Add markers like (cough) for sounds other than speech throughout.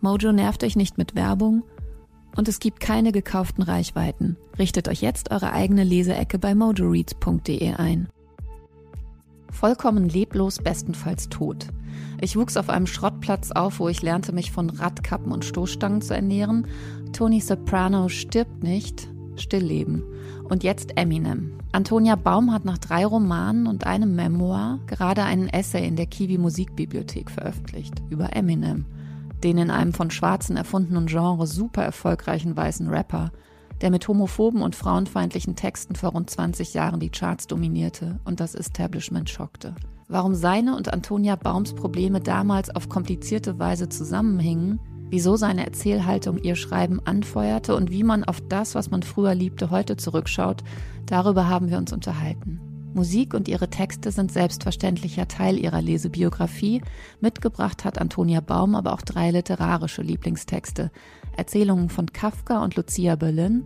Mojo nervt euch nicht mit Werbung und es gibt keine gekauften Reichweiten. Richtet euch jetzt eure eigene Leseecke bei mojoreads.de ein. Vollkommen leblos, bestenfalls tot. Ich wuchs auf einem Schrottplatz auf, wo ich lernte, mich von Radkappen und Stoßstangen zu ernähren. Tony Soprano stirbt nicht, Stillleben. Und jetzt Eminem. Antonia Baum hat nach drei Romanen und einem Memoir gerade einen Essay in der Kiwi Musikbibliothek veröffentlicht über Eminem den in einem von Schwarzen erfundenen Genre super erfolgreichen weißen Rapper, der mit homophoben und frauenfeindlichen Texten vor rund 20 Jahren die Charts dominierte und das Establishment schockte. Warum seine und Antonia Baums Probleme damals auf komplizierte Weise zusammenhingen, wieso seine Erzählhaltung ihr Schreiben anfeuerte und wie man auf das, was man früher liebte, heute zurückschaut, darüber haben wir uns unterhalten. Musik und ihre Texte sind selbstverständlicher Teil ihrer Lesebiografie. Mitgebracht hat Antonia Baum aber auch drei literarische Lieblingstexte. Erzählungen von Kafka und Lucia Berlin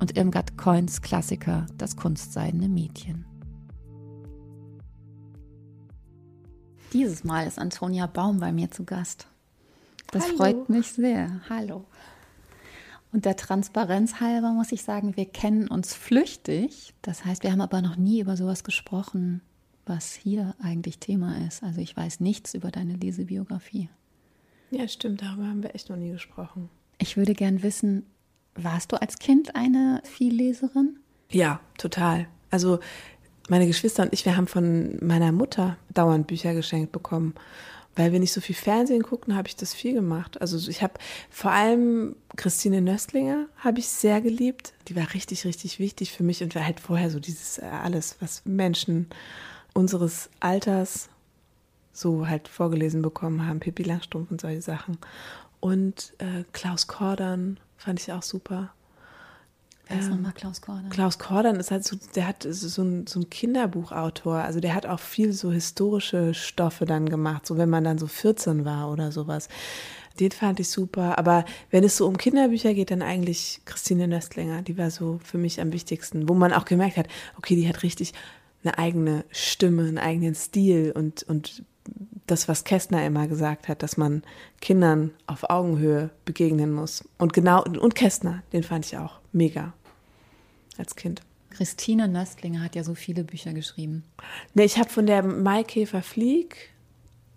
und Irmgard Coins Klassiker Das kunstseidene Mädchen. Dieses Mal ist Antonia Baum bei mir zu Gast. Das Hallo. freut mich sehr. Hallo. Und der Transparenz halber muss ich sagen, wir kennen uns flüchtig. Das heißt, wir haben aber noch nie über sowas gesprochen, was hier eigentlich Thema ist. Also ich weiß nichts über deine Lesebiografie. Ja, stimmt, darüber haben wir echt noch nie gesprochen. Ich würde gern wissen, warst du als Kind eine Vielleserin? Ja, total. Also meine Geschwister und ich, wir haben von meiner Mutter dauernd Bücher geschenkt bekommen weil wir nicht so viel Fernsehen guckten, habe ich das viel gemacht. Also ich habe vor allem Christine Nöstlinger habe ich sehr geliebt. Die war richtig, richtig wichtig für mich und war halt vorher so dieses äh, alles, was Menschen unseres Alters so halt vorgelesen bekommen haben, Pippi Langstrumpf und solche Sachen. Und äh, Klaus Kordern fand ich auch super. Wer ist ähm, nochmal Klaus Kordern? Klaus Kordern ist halt so, der hat so ein, so ein Kinderbuchautor, also der hat auch viel so historische Stoffe dann gemacht, so wenn man dann so 14 war oder sowas. Den fand ich super. Aber wenn es so um Kinderbücher geht, dann eigentlich Christine Nöstlinger. Die war so für mich am wichtigsten, wo man auch gemerkt hat, okay, die hat richtig eine eigene Stimme, einen eigenen Stil und, und das, was Kästner immer gesagt hat, dass man Kindern auf Augenhöhe begegnen muss. Und genau, und Kästner, den fand ich auch mega als Kind. Christine Nöstlinger hat ja so viele Bücher geschrieben. Ne, ich habe von der Maikäfer Flieg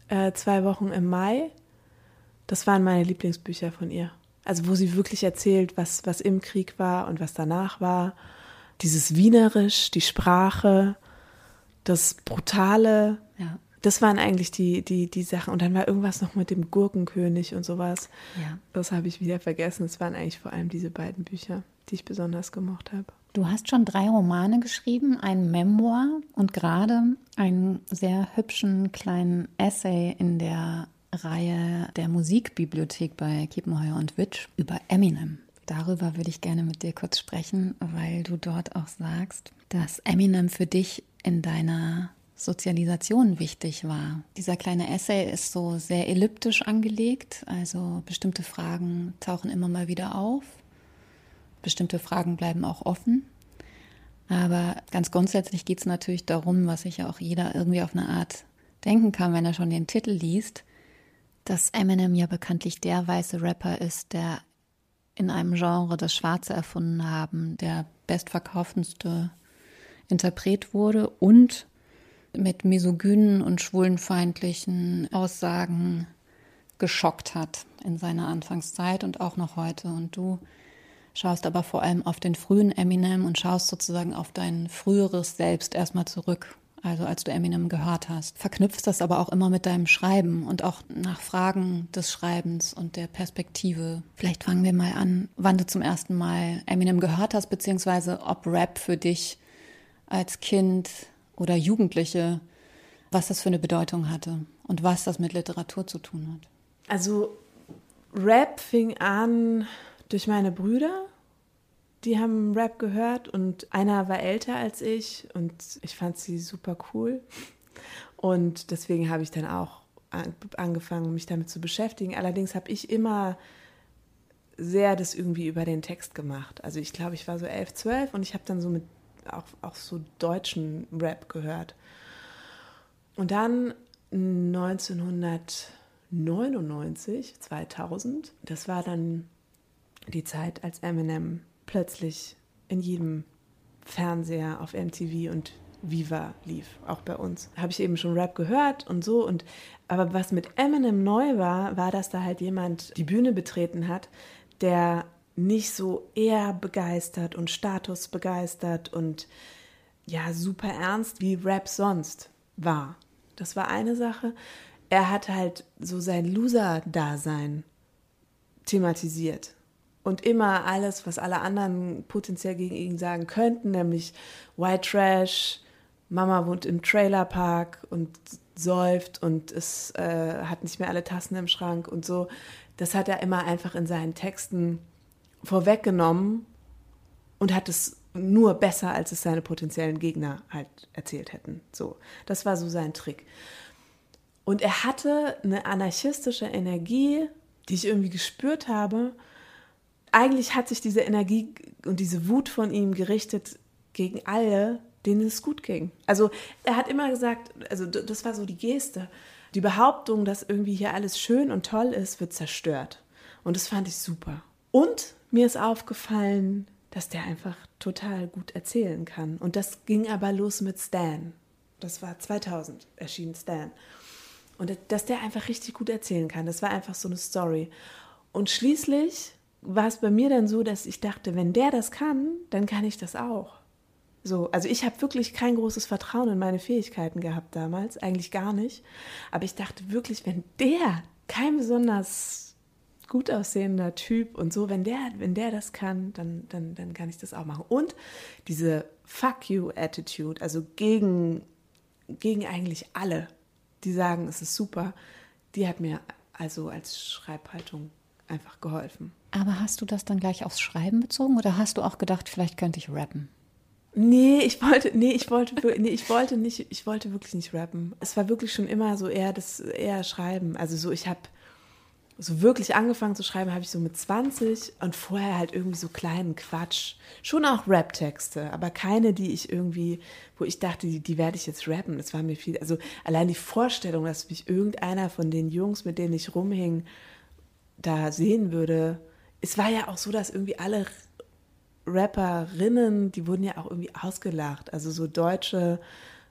äh, zwei Wochen im Mai. Das waren meine Lieblingsbücher von ihr. Also wo sie wirklich erzählt, was, was im Krieg war und was danach war. Dieses Wienerisch, die Sprache, das Brutale. Ja. Das waren eigentlich die, die, die Sachen. Und dann war irgendwas noch mit dem Gurkenkönig und sowas. Ja. Das habe ich wieder vergessen. Es waren eigentlich vor allem diese beiden Bücher, die ich besonders gemocht habe. Du hast schon drei Romane geschrieben, ein Memoir und gerade einen sehr hübschen kleinen Essay in der Reihe der Musikbibliothek bei Kiepenheuer und Witsch über Eminem. Darüber würde ich gerne mit dir kurz sprechen, weil du dort auch sagst, dass Eminem für dich in deiner Sozialisation wichtig war. Dieser kleine Essay ist so sehr elliptisch angelegt, also bestimmte Fragen tauchen immer mal wieder auf, bestimmte Fragen bleiben auch offen. Aber ganz grundsätzlich geht es natürlich darum, was sich ja auch jeder irgendwie auf eine Art denken kann, wenn er schon den Titel liest, dass Eminem ja bekanntlich der weiße Rapper ist, der in einem Genre das Schwarze erfunden haben, der bestverkaufendste Interpret wurde und mit misogynen und schwulenfeindlichen Aussagen geschockt hat in seiner Anfangszeit und auch noch heute. Und du schaust aber vor allem auf den frühen Eminem und schaust sozusagen auf dein früheres Selbst erstmal zurück. Also als du Eminem gehört hast. Verknüpfst das aber auch immer mit deinem Schreiben und auch nach Fragen des Schreibens und der Perspektive. Vielleicht fangen wir mal an, wann du zum ersten Mal Eminem gehört hast, beziehungsweise ob Rap für dich als Kind oder Jugendliche, was das für eine Bedeutung hatte und was das mit Literatur zu tun hat. Also Rap fing an durch meine Brüder. Die haben Rap gehört und einer war älter als ich und ich fand sie super cool. Und deswegen habe ich dann auch angefangen, mich damit zu beschäftigen. Allerdings habe ich immer sehr das irgendwie über den Text gemacht. Also ich glaube, ich war so elf, zwölf und ich habe dann so mit auch, auch so deutschen Rap gehört. Und dann 1900 99, 2000, das war dann die Zeit, als Eminem plötzlich in jedem Fernseher auf MTV und Viva lief, auch bei uns. Habe ich eben schon Rap gehört und so und aber was mit Eminem neu war, war, dass da halt jemand die Bühne betreten hat, der nicht so eher begeistert und Status begeistert und ja, super ernst wie Rap sonst war. Das war eine Sache er hat halt so sein Loser-Dasein thematisiert. Und immer alles, was alle anderen potenziell gegen ihn sagen könnten, nämlich White Trash, Mama wohnt im Trailerpark und säuft und es äh, hat nicht mehr alle Tassen im Schrank und so. Das hat er immer einfach in seinen Texten vorweggenommen und hat es nur besser, als es seine potenziellen Gegner halt erzählt hätten. So, das war so sein Trick. Und er hatte eine anarchistische Energie, die ich irgendwie gespürt habe. Eigentlich hat sich diese Energie und diese Wut von ihm gerichtet gegen alle, denen es gut ging. Also er hat immer gesagt, also das war so die Geste. Die Behauptung, dass irgendwie hier alles schön und toll ist, wird zerstört. Und das fand ich super. Und mir ist aufgefallen, dass der einfach total gut erzählen kann. Und das ging aber los mit Stan. Das war 2000 erschien Stan. Und dass der einfach richtig gut erzählen kann. Das war einfach so eine Story. Und schließlich war es bei mir dann so, dass ich dachte, wenn der das kann, dann kann ich das auch. So, also ich habe wirklich kein großes Vertrauen in meine Fähigkeiten gehabt damals, eigentlich gar nicht. Aber ich dachte wirklich, wenn der kein besonders gut aussehender Typ und so, wenn der, wenn der das kann, dann, dann, dann kann ich das auch machen. Und diese Fuck you Attitude, also gegen, gegen eigentlich alle, die sagen, es ist super, die hat mir also als Schreibhaltung einfach geholfen. Aber hast du das dann gleich aufs Schreiben bezogen oder hast du auch gedacht, vielleicht könnte ich rappen? Nee, ich wollte, nee, ich wollte, nee, ich wollte nicht, ich wollte wirklich nicht rappen. Es war wirklich schon immer so eher das, eher Schreiben. Also so, ich habe so wirklich angefangen zu schreiben habe ich so mit 20 und vorher halt irgendwie so kleinen Quatsch. Schon auch Rap-Texte, aber keine, die ich irgendwie, wo ich dachte, die, die werde ich jetzt rappen. Das war mir viel, also allein die Vorstellung, dass mich irgendeiner von den Jungs, mit denen ich rumhing, da sehen würde. Es war ja auch so, dass irgendwie alle Rapperinnen, die wurden ja auch irgendwie ausgelacht. Also so deutsche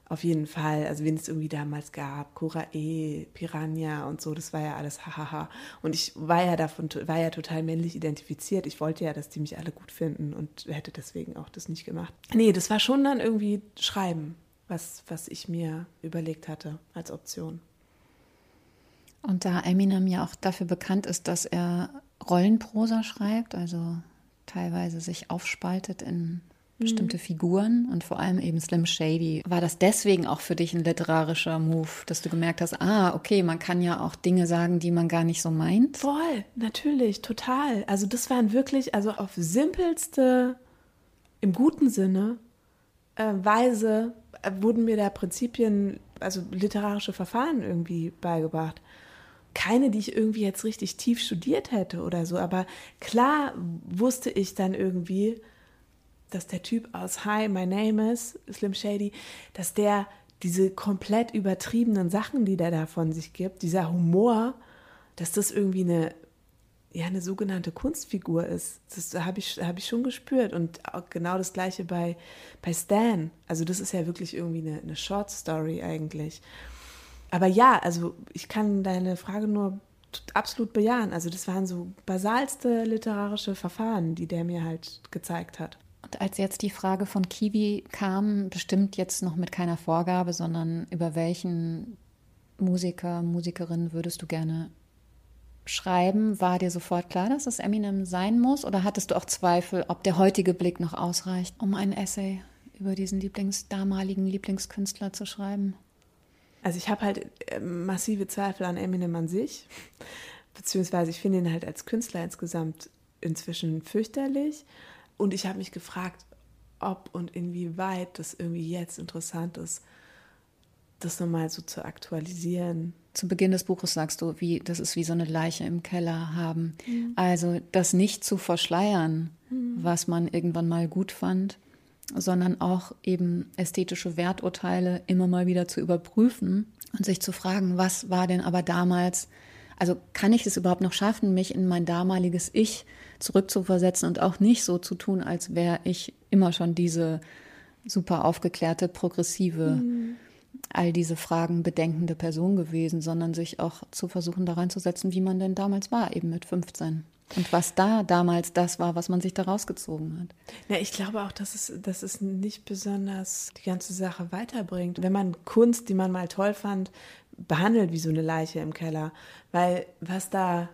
auf jeden Fall, also wen es irgendwie damals gab, Cora E, Piranha und so, das war ja alles hahaha. Und ich war ja davon, war ja total männlich identifiziert. Ich wollte ja, dass die mich alle gut finden und hätte deswegen auch das nicht gemacht. Nee, das war schon dann irgendwie Schreiben, was, was ich mir überlegt hatte als Option. Und da Eminem ja auch dafür bekannt ist, dass er Rollenprosa schreibt, also teilweise sich aufspaltet in bestimmte mhm. Figuren und vor allem eben Slim Shady. War das deswegen auch für dich ein literarischer Move, dass du gemerkt hast, ah, okay, man kann ja auch Dinge sagen, die man gar nicht so meint? Voll, natürlich, total. Also das waren wirklich, also auf simpelste, im guten Sinne, äh, Weise äh, wurden mir da Prinzipien, also literarische Verfahren irgendwie beigebracht keine, die ich irgendwie jetzt richtig tief studiert hätte oder so, aber klar wusste ich dann irgendwie, dass der Typ aus Hi, my name is Slim Shady, dass der diese komplett übertriebenen Sachen, die der da von sich gibt, dieser Humor, dass das irgendwie eine, ja, eine sogenannte Kunstfigur ist. Das habe ich, hab ich schon gespürt. Und genau das gleiche bei, bei Stan. Also das ist ja wirklich irgendwie eine, eine Short Story eigentlich. Aber ja, also ich kann deine Frage nur absolut bejahen. Also das waren so basalste literarische Verfahren, die der mir halt gezeigt hat. Als jetzt die Frage von Kiwi kam, bestimmt jetzt noch mit keiner Vorgabe, sondern über welchen Musiker, Musikerin würdest du gerne schreiben, war dir sofort klar, dass es Eminem sein muss? Oder hattest du auch Zweifel, ob der heutige Blick noch ausreicht, um ein Essay über diesen Lieblings, damaligen Lieblingskünstler zu schreiben? Also ich habe halt äh, massive Zweifel an Eminem an sich, beziehungsweise ich finde ihn halt als Künstler insgesamt inzwischen fürchterlich. Und ich habe mich gefragt, ob und inwieweit das irgendwie jetzt interessant ist, das nochmal so zu aktualisieren. Zu Beginn des Buches sagst du, wie, das ist wie so eine Leiche im Keller haben. Mhm. Also das nicht zu verschleiern, mhm. was man irgendwann mal gut fand, sondern auch eben ästhetische Werturteile immer mal wieder zu überprüfen und sich zu fragen, was war denn aber damals, also kann ich es überhaupt noch schaffen, mich in mein damaliges Ich zurückzuversetzen und auch nicht so zu tun, als wäre ich immer schon diese super aufgeklärte, progressive mhm all diese Fragen bedenkende Person gewesen, sondern sich auch zu versuchen, da reinzusetzen, wie man denn damals war, eben mit 15. Und was da damals das war, was man sich da rausgezogen hat. Ja, ich glaube auch, dass es, dass es nicht besonders die ganze Sache weiterbringt. Wenn man Kunst, die man mal toll fand, behandelt wie so eine Leiche im Keller. Weil was da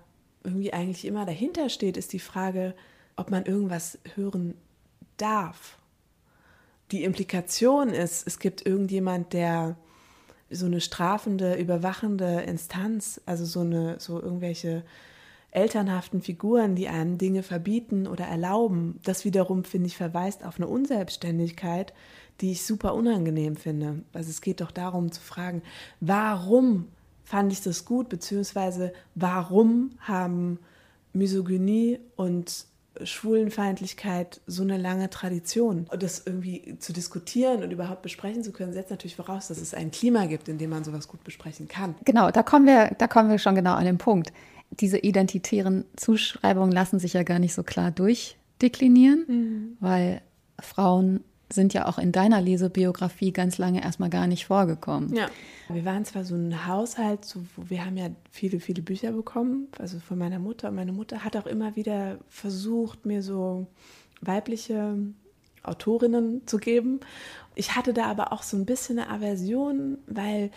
irgendwie eigentlich immer dahinter steht, ist die Frage, ob man irgendwas hören darf die Implikation ist, es gibt irgendjemand, der so eine strafende, überwachende Instanz, also so eine, so irgendwelche elternhaften Figuren, die einem Dinge verbieten oder erlauben, das wiederum, finde ich, verweist auf eine Unselbstständigkeit, die ich super unangenehm finde. Also es geht doch darum zu fragen, warum fand ich das gut, beziehungsweise warum haben Misogynie und Schwulenfeindlichkeit so eine lange Tradition. Und das irgendwie zu diskutieren und überhaupt besprechen zu können, setzt natürlich voraus, dass es ein Klima gibt, in dem man sowas gut besprechen kann. Genau, da kommen wir, da kommen wir schon genau an den Punkt. Diese identitären Zuschreibungen lassen sich ja gar nicht so klar durchdeklinieren, mhm. weil Frauen sind ja auch in deiner Lesebiografie ganz lange erstmal gar nicht vorgekommen. Ja. Wir waren zwar so ein Haushalt, so, wir haben ja viele, viele Bücher bekommen, also von meiner Mutter. Und meine Mutter hat auch immer wieder versucht, mir so weibliche Autorinnen zu geben. Ich hatte da aber auch so ein bisschen eine Aversion, weil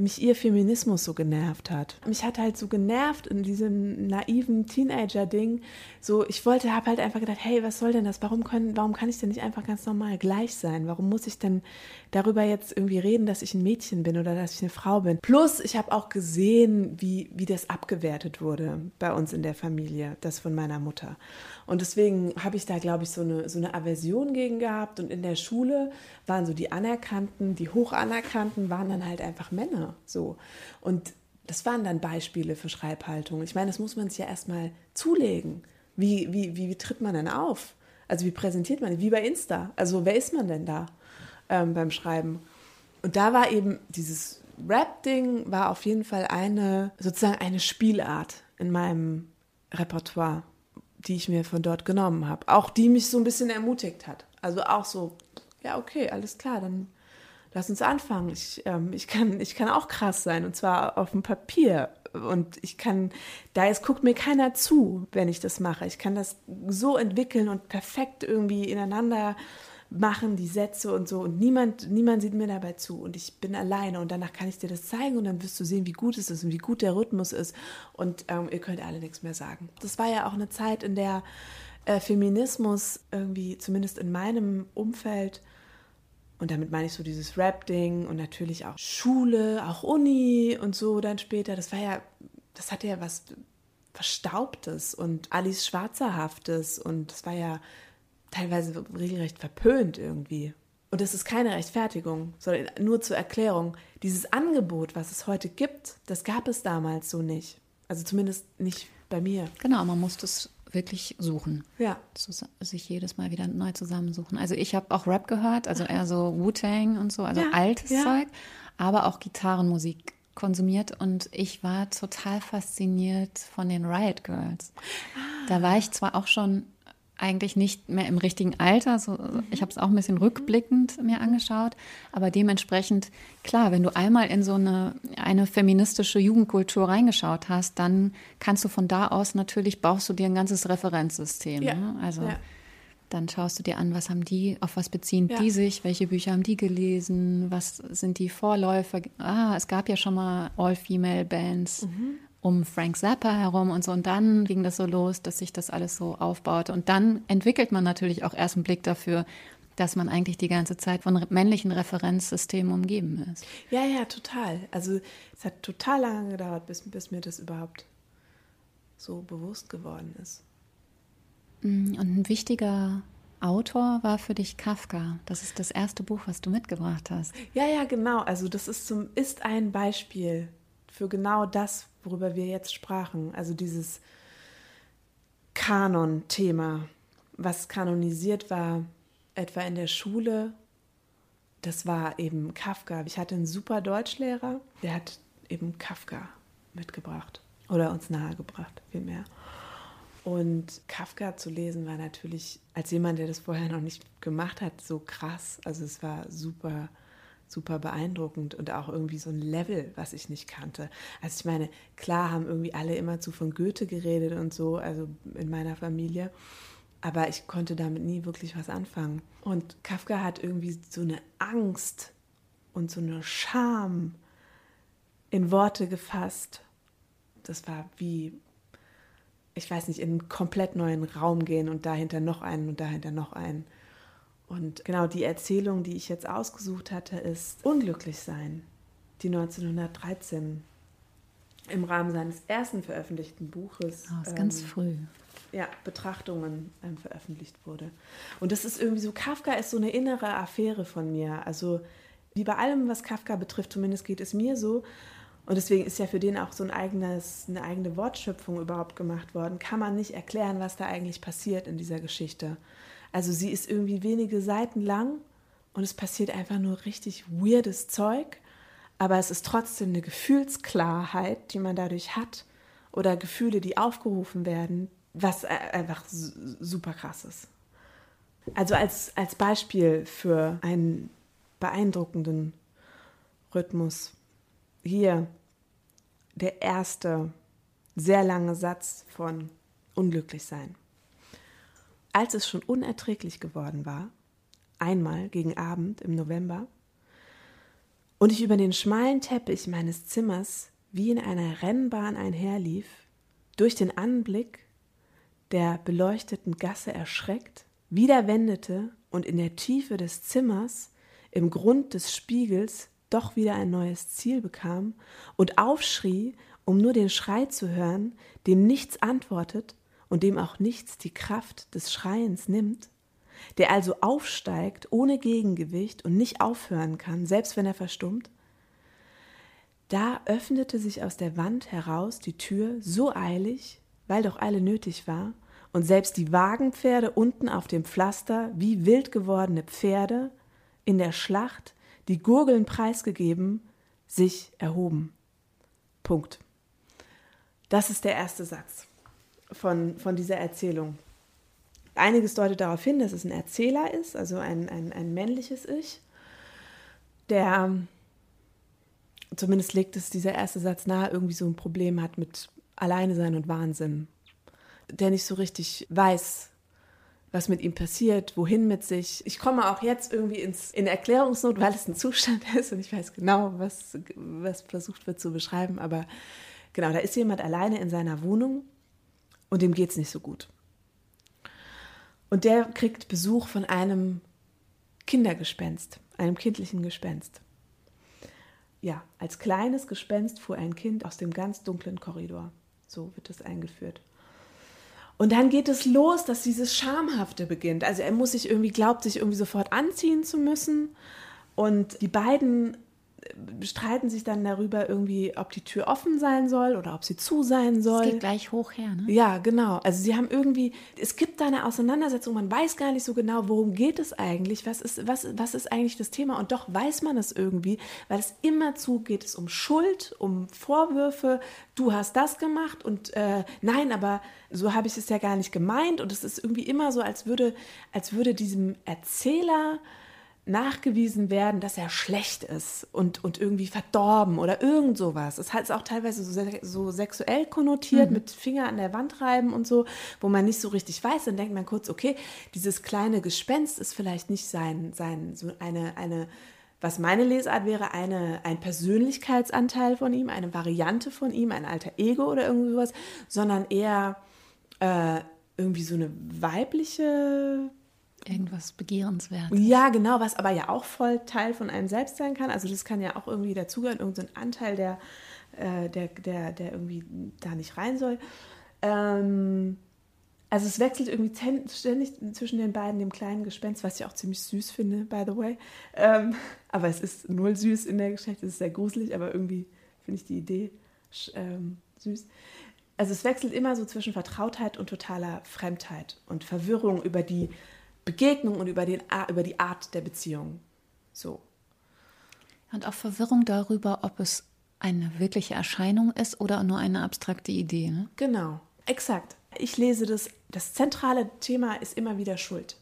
mich ihr Feminismus so genervt hat. Mich hat halt so genervt in diesem naiven Teenager-Ding. So, ich wollte, habe halt einfach gedacht, hey, was soll denn das? Warum können, warum kann ich denn nicht einfach ganz normal gleich sein? Warum muss ich denn darüber jetzt irgendwie reden, dass ich ein Mädchen bin oder dass ich eine Frau bin? Plus, ich habe auch gesehen, wie, wie das abgewertet wurde bei uns in der Familie, das von meiner Mutter. Und deswegen habe ich da, glaube ich, so eine, so eine Aversion gegen gehabt. Und in der Schule waren so die Anerkannten, die Hochanerkannten, waren dann halt einfach Männer. So. Und das waren dann Beispiele für Schreibhaltung. Ich meine, das muss man sich ja erstmal zulegen. Wie, wie, wie, wie tritt man denn auf? Also wie präsentiert man? Wie bei Insta. Also wer ist man denn da ähm, beim Schreiben? Und da war eben dieses Rap-Ding war auf jeden Fall eine, sozusagen eine Spielart in meinem Repertoire die ich mir von dort genommen habe. Auch die mich so ein bisschen ermutigt hat. Also auch so, ja, okay, alles klar, dann lass uns anfangen. Ich, ähm, ich, kann, ich kann auch krass sein und zwar auf dem Papier. Und ich kann, da ist, guckt mir keiner zu, wenn ich das mache. Ich kann das so entwickeln und perfekt irgendwie ineinander machen, die Sätze und so. Und niemand, niemand sieht mir dabei zu. Und ich bin alleine. Und danach kann ich dir das zeigen und dann wirst du sehen, wie gut es ist und wie gut der Rhythmus ist. Und ähm, ihr könnt alle nichts mehr sagen. Das war ja auch eine Zeit, in der äh, Feminismus irgendwie, zumindest in meinem Umfeld, und damit meine ich so dieses Rap-Ding und natürlich auch Schule, auch Uni und so dann später. Das war ja, das hatte ja was Verstaubtes und Alice Schwarzerhaftes und das war ja teilweise regelrecht verpönt irgendwie. Und das ist keine Rechtfertigung, sondern nur zur Erklärung. Dieses Angebot, was es heute gibt, das gab es damals so nicht. Also zumindest nicht bei mir. Genau, man musste es wirklich suchen. Ja. sich jedes Mal wieder neu zusammensuchen. Also ich habe auch Rap gehört, also eher so Wu-Tang und so, also ja, altes ja. Zeug, aber auch Gitarrenmusik konsumiert und ich war total fasziniert von den Riot Girls. Ah. Da war ich zwar auch schon eigentlich nicht mehr im richtigen Alter. So, ich habe es auch ein bisschen rückblickend mir angeschaut. Aber dementsprechend, klar, wenn du einmal in so eine, eine feministische Jugendkultur reingeschaut hast, dann kannst du von da aus natürlich, baust du dir ein ganzes Referenzsystem. Ja. Ne? Also ja. dann schaust du dir an, was haben die, auf was beziehen ja. die sich, welche Bücher haben die gelesen, was sind die Vorläufer. Ah, es gab ja schon mal All-Female-Bands. Mhm um Frank Zappa herum und so. Und dann ging das so los, dass sich das alles so aufbaute. Und dann entwickelt man natürlich auch erst einen Blick dafür, dass man eigentlich die ganze Zeit von männlichen Referenzsystemen umgeben ist. Ja, ja, total. Also es hat total lange gedauert, bis, bis mir das überhaupt so bewusst geworden ist. Mm, und ein wichtiger Autor war für dich Kafka. Das ist das erste Buch, was du mitgebracht hast. Ja, ja, genau. Also das ist, zum, ist ein Beispiel für genau das, worüber wir jetzt sprachen. Also dieses Kanon-Thema, was kanonisiert war, etwa in der Schule, das war eben Kafka. Ich hatte einen super Deutschlehrer, der hat eben Kafka mitgebracht oder uns nahegebracht, vielmehr. Und Kafka zu lesen war natürlich als jemand, der das vorher noch nicht gemacht hat, so krass. Also es war super super beeindruckend und auch irgendwie so ein Level, was ich nicht kannte. Also ich meine, klar haben irgendwie alle immer zu von Goethe geredet und so, also in meiner Familie, aber ich konnte damit nie wirklich was anfangen. Und Kafka hat irgendwie so eine Angst und so eine Scham in Worte gefasst. Das war wie, ich weiß nicht, in einen komplett neuen Raum gehen und dahinter noch einen und dahinter noch einen. Und genau die Erzählung, die ich jetzt ausgesucht hatte, ist Unglücklich sein, die 1913 im Rahmen seines ersten veröffentlichten Buches. Oh, ist ähm, ganz früh. Ja, Betrachtungen ähm, veröffentlicht wurde. Und das ist irgendwie so, Kafka ist so eine innere Affäre von mir. Also wie bei allem, was Kafka betrifft, zumindest geht es mir so. Und deswegen ist ja für den auch so ein eigenes, eine eigene Wortschöpfung überhaupt gemacht worden. Kann man nicht erklären, was da eigentlich passiert in dieser Geschichte. Also sie ist irgendwie wenige Seiten lang und es passiert einfach nur richtig weirdes Zeug, aber es ist trotzdem eine Gefühlsklarheit, die man dadurch hat oder Gefühle, die aufgerufen werden, was einfach super krass ist. Also als, als Beispiel für einen beeindruckenden Rhythmus. Hier der erste sehr lange Satz von Unglücklich sein. Als es schon unerträglich geworden war, einmal gegen Abend im November, und ich über den schmalen Teppich meines Zimmers wie in einer Rennbahn einherlief, durch den Anblick der beleuchteten Gasse erschreckt, wieder wendete und in der Tiefe des Zimmers, im Grund des Spiegels, doch wieder ein neues Ziel bekam und aufschrie, um nur den Schrei zu hören, dem nichts antwortet und dem auch nichts die Kraft des Schreiens nimmt, der also aufsteigt ohne Gegengewicht und nicht aufhören kann, selbst wenn er verstummt, da öffnete sich aus der Wand heraus die Tür so eilig, weil doch Eile nötig war, und selbst die Wagenpferde unten auf dem Pflaster, wie wild gewordene Pferde, in der Schlacht, die Gurgeln preisgegeben, sich erhoben. Punkt. Das ist der erste Satz von, von dieser Erzählung. Einiges deutet darauf hin, dass es ein Erzähler ist, also ein, ein, ein männliches Ich, der, zumindest legt es dieser erste Satz nahe, irgendwie so ein Problem hat mit Alleine sein und Wahnsinn. Der nicht so richtig weiß, was mit ihm passiert, wohin mit sich. Ich komme auch jetzt irgendwie ins, in Erklärungsnot, weil es ein Zustand (laughs) ist und ich weiß genau, was, was versucht wird zu beschreiben. Aber genau, da ist jemand alleine in seiner Wohnung und dem geht es nicht so gut. Und der kriegt Besuch von einem Kindergespenst, einem kindlichen Gespenst. Ja, als kleines Gespenst fuhr ein Kind aus dem ganz dunklen Korridor. So wird es eingeführt. Und dann geht es los, dass dieses Schamhafte beginnt. Also er muss sich irgendwie, glaubt sich irgendwie sofort anziehen zu müssen. Und die beiden streiten sich dann darüber irgendwie, ob die Tür offen sein soll oder ob sie zu sein soll. Es geht gleich hoch her, ne? Ja, genau. Also sie haben irgendwie, es gibt da eine Auseinandersetzung, man weiß gar nicht so genau, worum geht es eigentlich, was ist, was, was ist eigentlich das Thema und doch weiß man es irgendwie, weil es immerzu geht es um Schuld, um Vorwürfe, du hast das gemacht und äh, nein, aber so habe ich es ja gar nicht gemeint und es ist irgendwie immer so, als würde, als würde diesem Erzähler nachgewiesen werden, dass er schlecht ist und, und irgendwie verdorben oder irgend sowas. Es ist auch teilweise so, so sexuell konnotiert mhm. mit Finger an der Wand reiben und so, wo man nicht so richtig weiß. Dann denkt man kurz, okay, dieses kleine Gespenst ist vielleicht nicht sein, sein so eine, eine was meine Lesart wäre, eine, ein Persönlichkeitsanteil von ihm, eine Variante von ihm, ein alter Ego oder irgend sowas, sondern eher äh, irgendwie so eine weibliche Irgendwas Begehrenswertes. Ja, genau, was aber ja auch voll Teil von einem selbst sein kann. Also das kann ja auch irgendwie dazugehören, irgendein Anteil, der, äh, der, der, der irgendwie da nicht rein soll. Ähm, also es wechselt irgendwie ständig zwischen den beiden, dem kleinen Gespenst, was ich auch ziemlich süß finde, by the way. Ähm, (laughs) aber es ist null süß in der Geschichte, es ist sehr gruselig, aber irgendwie finde ich die Idee ähm, süß. Also es wechselt immer so zwischen Vertrautheit und totaler Fremdheit und Verwirrung über die Begegnung und über, den, über die Art der Beziehung. So. Und auch Verwirrung darüber, ob es eine wirkliche Erscheinung ist oder nur eine abstrakte Idee. Ne? Genau, exakt. Ich lese das, das zentrale Thema ist immer wieder Schuld.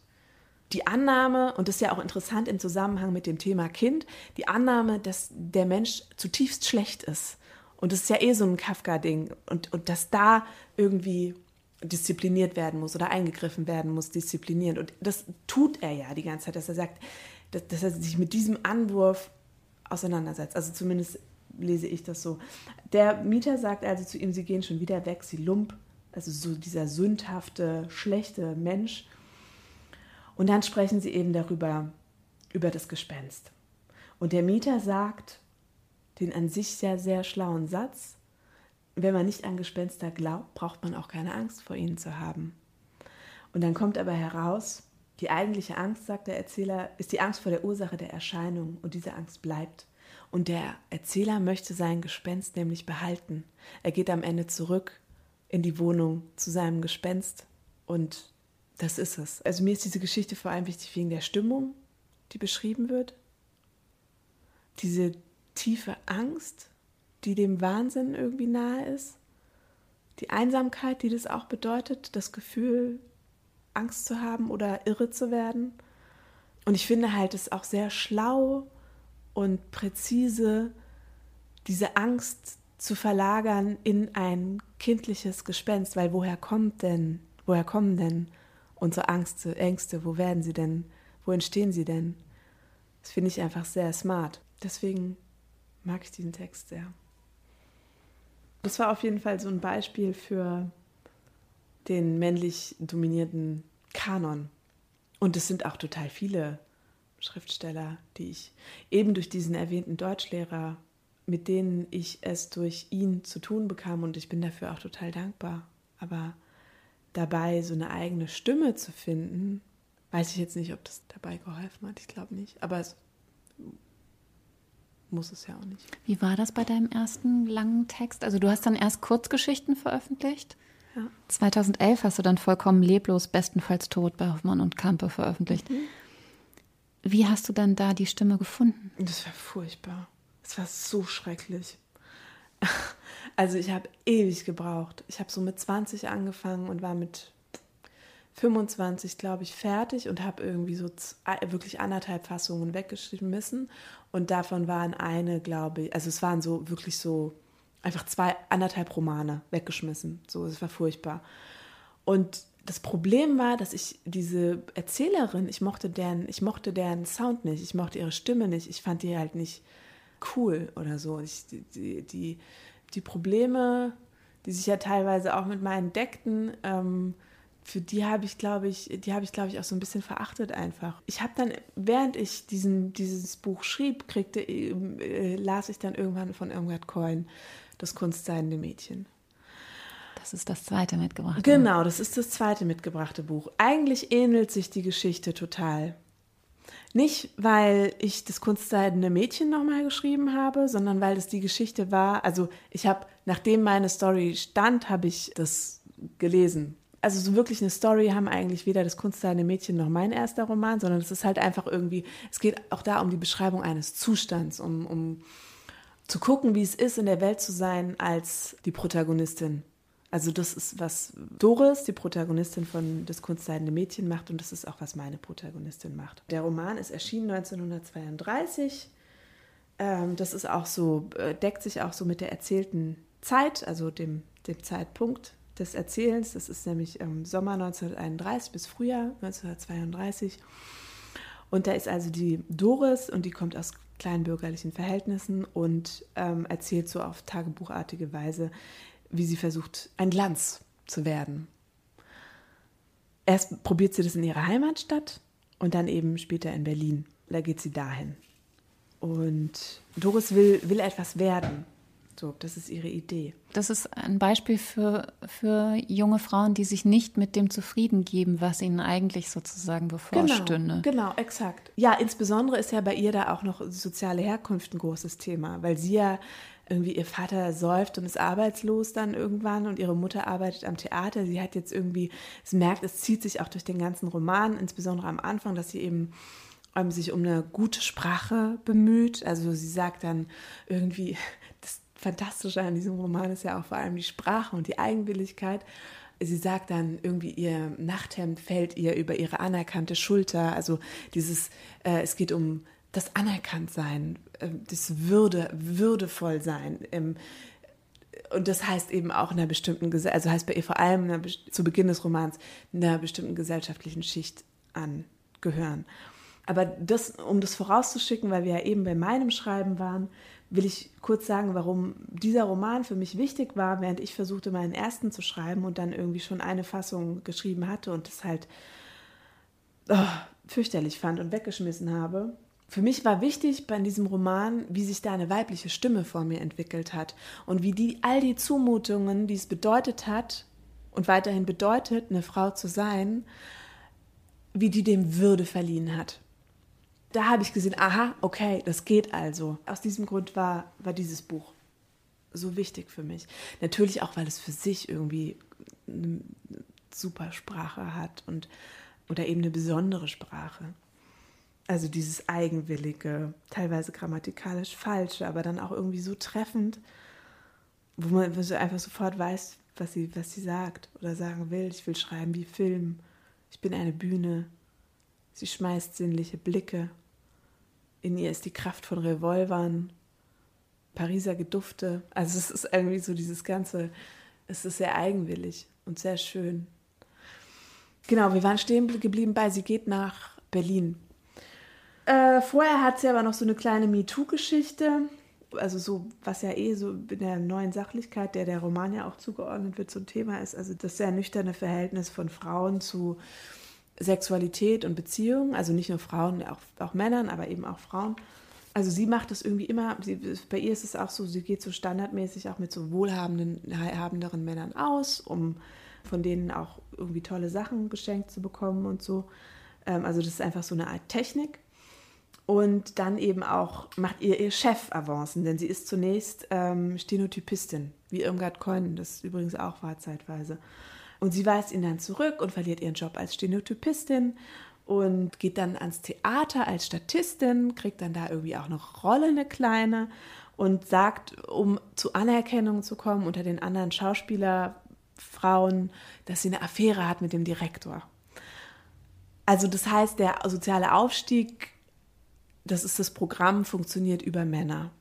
Die Annahme, und das ist ja auch interessant im Zusammenhang mit dem Thema Kind, die Annahme, dass der Mensch zutiefst schlecht ist. Und das ist ja eh so ein Kafka-Ding. Und, und dass da irgendwie diszipliniert werden muss oder eingegriffen werden muss, disziplinierend. Und das tut er ja die ganze Zeit, dass er sagt, dass, dass er sich mit diesem Anwurf auseinandersetzt. Also zumindest lese ich das so. Der Mieter sagt also zu ihm, sie gehen schon wieder weg, sie lump, also so dieser sündhafte, schlechte Mensch. Und dann sprechen sie eben darüber, über das Gespenst. Und der Mieter sagt den an sich sehr, sehr schlauen Satz, wenn man nicht an Gespenster glaubt, braucht man auch keine Angst vor ihnen zu haben. Und dann kommt aber heraus, die eigentliche Angst, sagt der Erzähler, ist die Angst vor der Ursache der Erscheinung und diese Angst bleibt. Und der Erzähler möchte sein Gespenst nämlich behalten. Er geht am Ende zurück in die Wohnung zu seinem Gespenst und das ist es. Also mir ist diese Geschichte vor allem wichtig wegen der Stimmung, die beschrieben wird. Diese tiefe Angst, die dem Wahnsinn irgendwie nahe ist. Die Einsamkeit, die das auch bedeutet, das Gefühl, Angst zu haben oder irre zu werden. Und ich finde halt es auch sehr schlau und präzise, diese Angst zu verlagern in ein kindliches Gespenst, weil woher kommt denn, woher kommen denn unsere Angste, Ängste, wo werden sie denn, wo entstehen sie denn? Das finde ich einfach sehr smart. Deswegen mag ich diesen Text sehr. Das war auf jeden Fall so ein Beispiel für den männlich dominierten Kanon. Und es sind auch total viele Schriftsteller, die ich eben durch diesen erwähnten Deutschlehrer, mit denen ich es durch ihn zu tun bekam und ich bin dafür auch total dankbar. Aber dabei so eine eigene Stimme zu finden, weiß ich jetzt nicht, ob das dabei geholfen hat. Ich glaube nicht. Aber es muss es ja auch nicht. Wie war das bei deinem ersten langen Text? Also du hast dann erst Kurzgeschichten veröffentlicht. Ja. 2011 hast du dann vollkommen leblos, bestenfalls tot bei Hoffmann und Kampe veröffentlicht. Mhm. Wie hast du dann da die Stimme gefunden? Das war furchtbar. Es war so schrecklich. (laughs) Also ich habe ewig gebraucht. Ich habe so mit 20 angefangen und war mit 25, glaube ich, fertig und habe irgendwie so wirklich anderthalb Fassungen weggeschmissen. Und davon waren eine, glaube ich, also es waren so wirklich so einfach zwei, anderthalb Romane weggeschmissen. So, es war furchtbar. Und das Problem war, dass ich diese Erzählerin, ich mochte deren, ich mochte deren Sound nicht, ich mochte ihre Stimme nicht, ich fand die halt nicht cool oder so. Ich, die, die, die Probleme, die sich ja teilweise auch mit meinen deckten, ähm, für die habe ich, glaube ich, die habe ich, glaube ich, auch so ein bisschen verachtet einfach. Ich habe dann, während ich diesen, dieses Buch schrieb, kriegte, äh, las ich dann irgendwann von Irmgard Coyne das Kunstseidende Mädchen. Das ist das zweite mitgebrachte Genau, das ist das zweite mitgebrachte Buch. Eigentlich ähnelt sich die Geschichte total. Nicht, weil ich das kunstseidene Mädchen nochmal geschrieben habe, sondern weil es die Geschichte war. Also ich habe, nachdem meine Story stand, habe ich das gelesen. Also so wirklich eine Story haben eigentlich weder das kunstseidene Mädchen noch mein erster Roman, sondern es ist halt einfach irgendwie, es geht auch da um die Beschreibung eines Zustands, um, um zu gucken, wie es ist, in der Welt zu sein als die Protagonistin. Also das ist, was Doris, die Protagonistin von Das kunstseidende Mädchen, macht und das ist auch, was meine Protagonistin macht. Der Roman ist erschienen 1932. Ähm, das ist auch so, äh, deckt sich auch so mit der erzählten Zeit, also dem, dem Zeitpunkt des Erzählens. Das ist nämlich im Sommer 1931 bis Frühjahr 1932. Und da ist also die Doris und die kommt aus kleinbürgerlichen Verhältnissen und ähm, erzählt so auf tagebuchartige Weise, wie sie versucht, ein Glanz zu werden. Erst probiert sie das in ihrer Heimatstadt und dann eben später in Berlin. Da geht sie dahin. Und Doris will, will etwas werden. So, das ist ihre Idee. Das ist ein Beispiel für, für junge Frauen, die sich nicht mit dem zufrieden geben, was ihnen eigentlich sozusagen bevorstünde. Genau, genau, exakt. Ja, insbesondere ist ja bei ihr da auch noch soziale Herkunft ein großes Thema, weil sie ja irgendwie ihr Vater säuft und ist arbeitslos dann irgendwann und ihre Mutter arbeitet am Theater. Sie hat jetzt irgendwie, sie merkt, es zieht sich auch durch den ganzen Roman, insbesondere am Anfang, dass sie eben ähm, sich um eine gute Sprache bemüht. Also sie sagt dann irgendwie, Fantastische an diesem Roman ist ja auch vor allem die Sprache und die Eigenwilligkeit. Sie sagt dann irgendwie, ihr Nachthemd fällt ihr über ihre anerkannte Schulter. Also dieses, äh, es geht um das Anerkanntsein, äh, das Würde, würdevoll sein. Ähm, und das heißt eben auch einer bestimmten, also heißt bei ihr vor allem einer, zu Beginn des Romans einer bestimmten gesellschaftlichen Schicht angehören. Aber das, um das vorauszuschicken, weil wir ja eben bei meinem Schreiben waren, will ich kurz sagen, warum dieser Roman für mich wichtig war, während ich versuchte, meinen ersten zu schreiben und dann irgendwie schon eine Fassung geschrieben hatte und das halt oh, fürchterlich fand und weggeschmissen habe. Für mich war wichtig bei diesem Roman, wie sich da eine weibliche Stimme vor mir entwickelt hat und wie die all die Zumutungen, die es bedeutet hat und weiterhin bedeutet, eine Frau zu sein, wie die dem Würde verliehen hat da habe ich gesehen, aha, okay, das geht also. Aus diesem Grund war, war dieses Buch so wichtig für mich. Natürlich auch, weil es für sich irgendwie eine super Sprache hat und oder eben eine besondere Sprache. Also dieses eigenwillige, teilweise grammatikalisch falsche, aber dann auch irgendwie so treffend, wo man einfach sofort weiß, was sie, was sie sagt oder sagen will. Ich will schreiben wie Film. Ich bin eine Bühne. Sie schmeißt sinnliche Blicke. In ihr ist die Kraft von Revolvern, Pariser Gedufte. Also es ist irgendwie so dieses Ganze, es ist sehr eigenwillig und sehr schön. Genau, wir waren stehen geblieben bei, sie geht nach Berlin. Äh, vorher hat sie aber noch so eine kleine MeToo-Geschichte. Also so, was ja eh so in der neuen Sachlichkeit, der der Roman ja auch zugeordnet wird, so ein Thema ist. Also das sehr nüchterne Verhältnis von Frauen zu Sexualität und Beziehungen, also nicht nur Frauen, auch, auch Männern, aber eben auch Frauen. Also sie macht das irgendwie immer, sie, bei ihr ist es auch so, sie geht so standardmäßig auch mit so wohlhabenden, habenderen Männern aus, um von denen auch irgendwie tolle Sachen geschenkt zu bekommen und so. Ähm, also das ist einfach so eine Art Technik. Und dann eben auch macht ihr ihr Chef Avancen, denn sie ist zunächst ähm, Stenotypistin, wie Irmgard Coyne das übrigens auch war zeitweise. Und sie weist ihn dann zurück und verliert ihren Job als Stenotypistin und geht dann ans Theater als Statistin, kriegt dann da irgendwie auch eine Rolle, eine kleine, und sagt, um zu Anerkennung zu kommen unter den anderen Schauspielerfrauen, dass sie eine Affäre hat mit dem Direktor. Also das heißt, der soziale Aufstieg, das ist das Programm, funktioniert über Männer.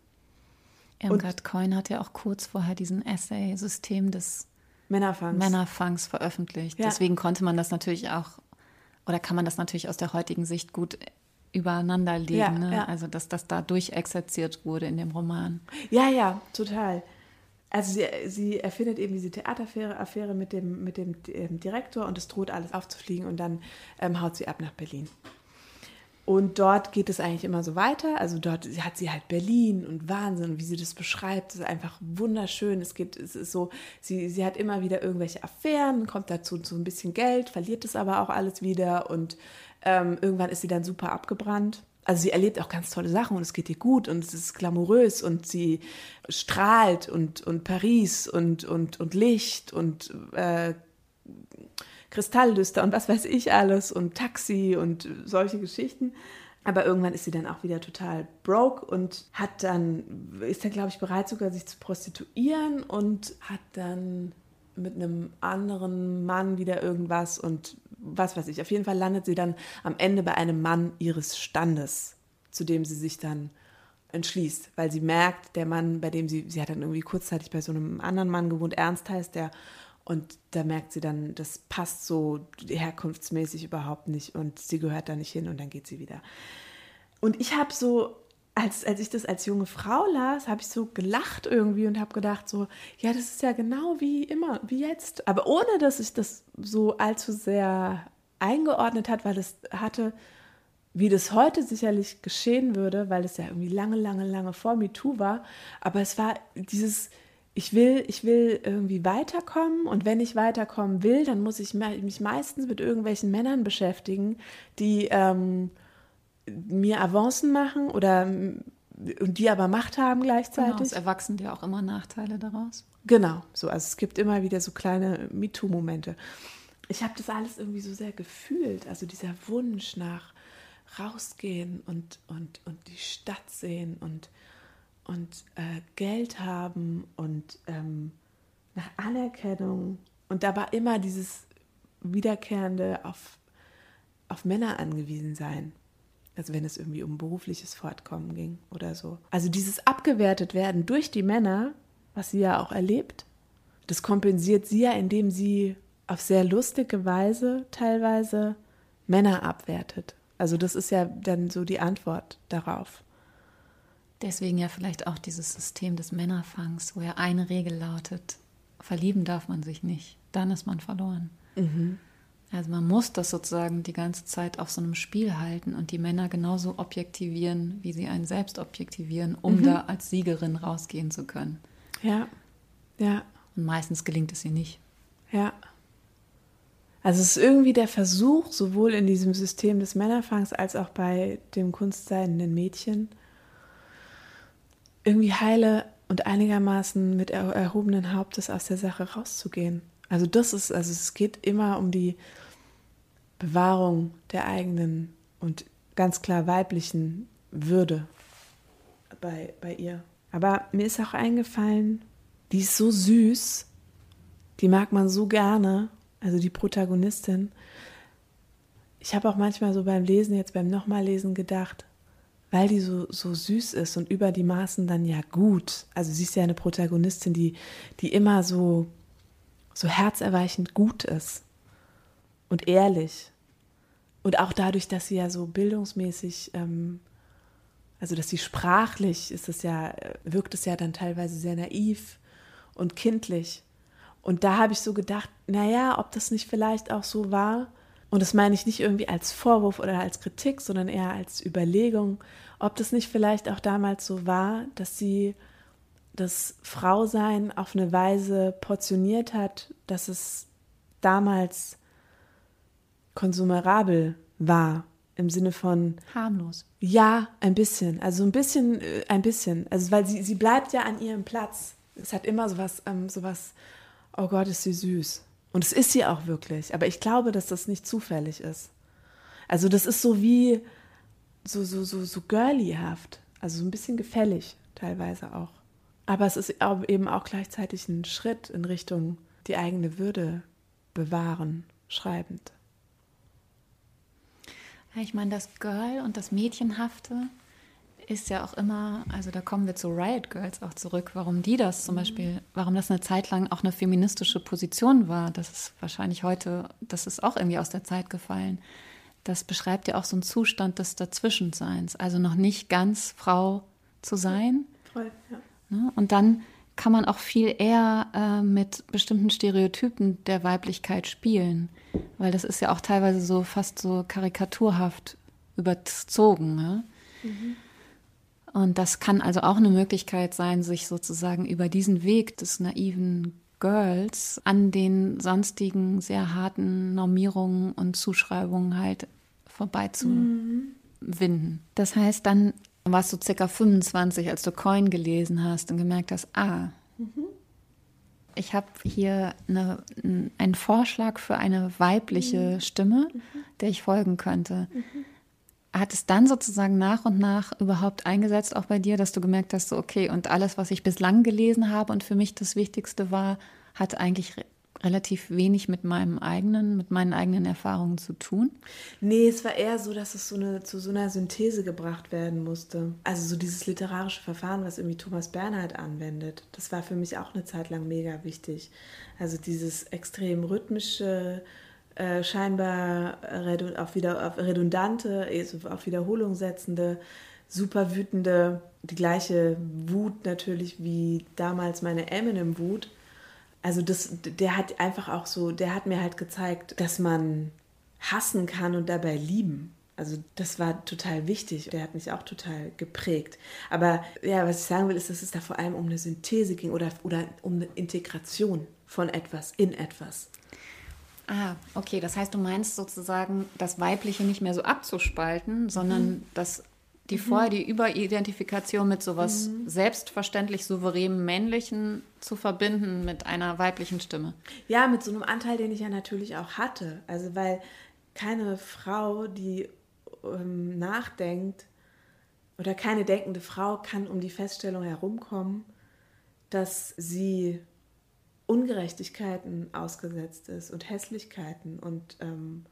Irmgard Coyne hat ja auch kurz vorher diesen Essay-System des Männerfangs. Männerfangs veröffentlicht. Ja. Deswegen konnte man das natürlich auch, oder kann man das natürlich aus der heutigen Sicht gut übereinander legen. Ja, ne? ja. Also, dass das da durchexerziert wurde in dem Roman. Ja, ja, total. Also sie, sie erfindet eben diese Theateraffäre Affäre mit dem, mit dem ähm, Direktor und es droht alles aufzufliegen und dann ähm, haut sie ab nach Berlin. Und dort geht es eigentlich immer so weiter. Also dort hat sie halt Berlin und Wahnsinn, wie sie das beschreibt, ist einfach wunderschön. Es geht, es ist so, sie, sie hat immer wieder irgendwelche Affären, kommt dazu so ein bisschen Geld, verliert es aber auch alles wieder und Ähm, irgendwann ist sie dann super abgebrannt. Also sie erlebt auch ganz tolle Sachen und es geht ihr gut und es ist glamourös und sie strahlt und, und Paris und, und, und Licht und äh, Kristalllüster und was weiß ich alles und Taxi und solche Geschichten. Aber irgendwann ist sie dann auch wieder total broke und hat dann, ist dann, glaube ich, bereit sogar sich zu prostituieren und hat dann mit einem anderen Mann wieder irgendwas und was weiß ich. Auf jeden Fall landet sie dann am Ende bei einem Mann ihres Standes, zu dem sie sich dann entschließt, weil sie merkt, der Mann, bei dem sie, sie hat dann irgendwie kurzzeitig bei so einem anderen Mann gewohnt, Ernst heißt der, und da merkt sie dann, das passt so herkunftsmäßig überhaupt nicht und sie gehört da nicht hin und dann geht sie wieder. Und ich habe so als, als ich das als junge Frau las, habe ich so gelacht irgendwie und habe gedacht, so, ja, das ist ja genau wie immer, wie jetzt. Aber ohne, dass ich das so allzu sehr eingeordnet hat, weil es hatte, wie das heute sicherlich geschehen würde, weil es ja irgendwie lange, lange, lange vor MeToo war. Aber es war dieses, ich will, ich will irgendwie weiterkommen und wenn ich weiterkommen will, dann muss ich mich meistens mit irgendwelchen Männern beschäftigen, die ähm, mir Avancen machen oder und die aber Macht haben gleichzeitig. Genau, es erwachsen dir auch immer Nachteile daraus. Genau, so also es gibt immer wieder so kleine MeToo-Momente. Ich habe das alles irgendwie so sehr gefühlt, also dieser Wunsch nach rausgehen und, und, und die Stadt sehen und, und äh, Geld haben und ähm, nach Anerkennung und dabei immer dieses wiederkehrende auf, auf Männer angewiesen sein. Also wenn es irgendwie um berufliches Fortkommen ging oder so. Also dieses abgewertet werden durch die Männer, was sie ja auch erlebt, das kompensiert sie ja, indem sie auf sehr lustige Weise teilweise Männer abwertet. Also das ist ja dann so die Antwort darauf. Deswegen ja vielleicht auch dieses System des Männerfangs, wo ja eine Regel lautet, verlieben darf man sich nicht, dann ist man verloren. Mhm. Also man muss das sozusagen die ganze Zeit auf so einem Spiel halten und die Männer genauso objektivieren, wie sie einen selbst objektivieren, um mhm. da als Siegerin rausgehen zu können. Ja, ja. Und meistens gelingt es ihr nicht. Ja. Also es ist irgendwie der Versuch, sowohl in diesem System des Männerfangs als auch bei dem kunstseinenden Mädchen, irgendwie heile und einigermaßen mit erhobenen Hauptes aus der Sache rauszugehen. Also das ist, also es geht immer um die Bewahrung der eigenen und ganz klar weiblichen Würde bei, bei ihr. Aber mir ist auch eingefallen, die ist so süß, die mag man so gerne, also die Protagonistin. Ich habe auch manchmal so beim Lesen, jetzt beim Nochmallesen gedacht, weil die so, so süß ist und über die Maßen dann ja gut. Also sie ist ja eine Protagonistin, die, die immer so so herzerweichend gut ist und ehrlich. Und auch dadurch, dass sie ja so bildungsmäßig, ähm, also dass sie sprachlich ist es ja, wirkt es ja dann teilweise sehr naiv und kindlich. Und da habe ich so gedacht, naja, ob das nicht vielleicht auch so war, und das meine ich nicht irgendwie als Vorwurf oder als Kritik, sondern eher als Überlegung, ob das nicht vielleicht auch damals so war, dass sie das Frausein auf eine Weise portioniert hat, dass es damals konsumerabel war. Im Sinne von. Harmlos. Ja, ein bisschen. Also ein bisschen, äh, ein bisschen. Also, weil sie, sie bleibt ja an ihrem Platz. Es hat immer sowas, ähm, sowas, oh Gott, ist sie süß. Und es ist sie auch wirklich. Aber ich glaube, dass das nicht zufällig ist. Also, das ist so wie, so, so, so, so girlyhaft. Also, so ein bisschen gefällig teilweise auch. Aber es ist eben auch gleichzeitig ein Schritt in Richtung die eigene Würde bewahren, schreibend. Ich meine, das Girl und das Mädchenhafte ist ja auch immer, also da kommen wir zu Riot Girls auch zurück, warum die das zum mhm. Beispiel, warum das eine Zeit lang auch eine feministische Position war. Das ist wahrscheinlich heute, das ist auch irgendwie aus der Zeit gefallen. Das beschreibt ja auch so einen Zustand des Dazwischenseins, also noch nicht ganz Frau zu sein. Voll, ja Ne? Und dann kann man auch viel eher äh, mit bestimmten Stereotypen der Weiblichkeit spielen, weil das ist ja auch teilweise so fast so karikaturhaft überzogen. Ne? Mhm. Und das kann also auch eine Möglichkeit sein, sich sozusagen über diesen Weg des naiven Girls an den sonstigen sehr harten Normierungen und Zuschreibungen halt vorbeizuwinden. Mhm. Das heißt, dann warst du circa 25, als du Coin gelesen hast und gemerkt hast, ah, mhm. ich habe hier eine, einen Vorschlag für eine weibliche mhm. Stimme, mhm. der ich folgen könnte. Mhm. Hat es dann sozusagen nach und nach überhaupt eingesetzt, auch bei dir, dass du gemerkt hast, so, okay, und alles, was ich bislang gelesen habe und für mich das Wichtigste war, hat eigentlich relativ wenig mit meinem eigenen, mit meinen eigenen Erfahrungen zu tun? Nee, es war eher so, dass es so eine, zu so einer Synthese gebracht werden musste. Also so dieses literarische Verfahren, was irgendwie Thomas Bernhard anwendet, das war für mich auch eine Zeit lang mega wichtig. Also dieses extrem rhythmische, äh, scheinbar auf, wieder, auf redundante, auf Wiederholung setzende, super wütende, die gleiche Wut natürlich wie damals meine Eminem-Wut also das, der hat einfach auch so, der hat mir halt gezeigt, dass man hassen kann und dabei lieben. Also das war total wichtig. Der hat mich auch total geprägt. Aber ja, was ich sagen will, ist, dass es da vor allem um eine Synthese ging oder, oder um eine Integration von etwas in etwas. Ah, okay. Das heißt, du meinst sozusagen, das Weibliche nicht mehr so abzuspalten, sondern mhm. das die mhm. vorher die Überidentifikation mit sowas mhm. selbstverständlich souveränen männlichen zu verbinden mit einer weiblichen Stimme. Ja, mit so einem Anteil, den ich ja natürlich auch hatte. Also weil keine Frau, die ähm, nachdenkt oder keine denkende Frau kann um die Feststellung herumkommen, dass sie Ungerechtigkeiten ausgesetzt ist und Hässlichkeiten und ähm,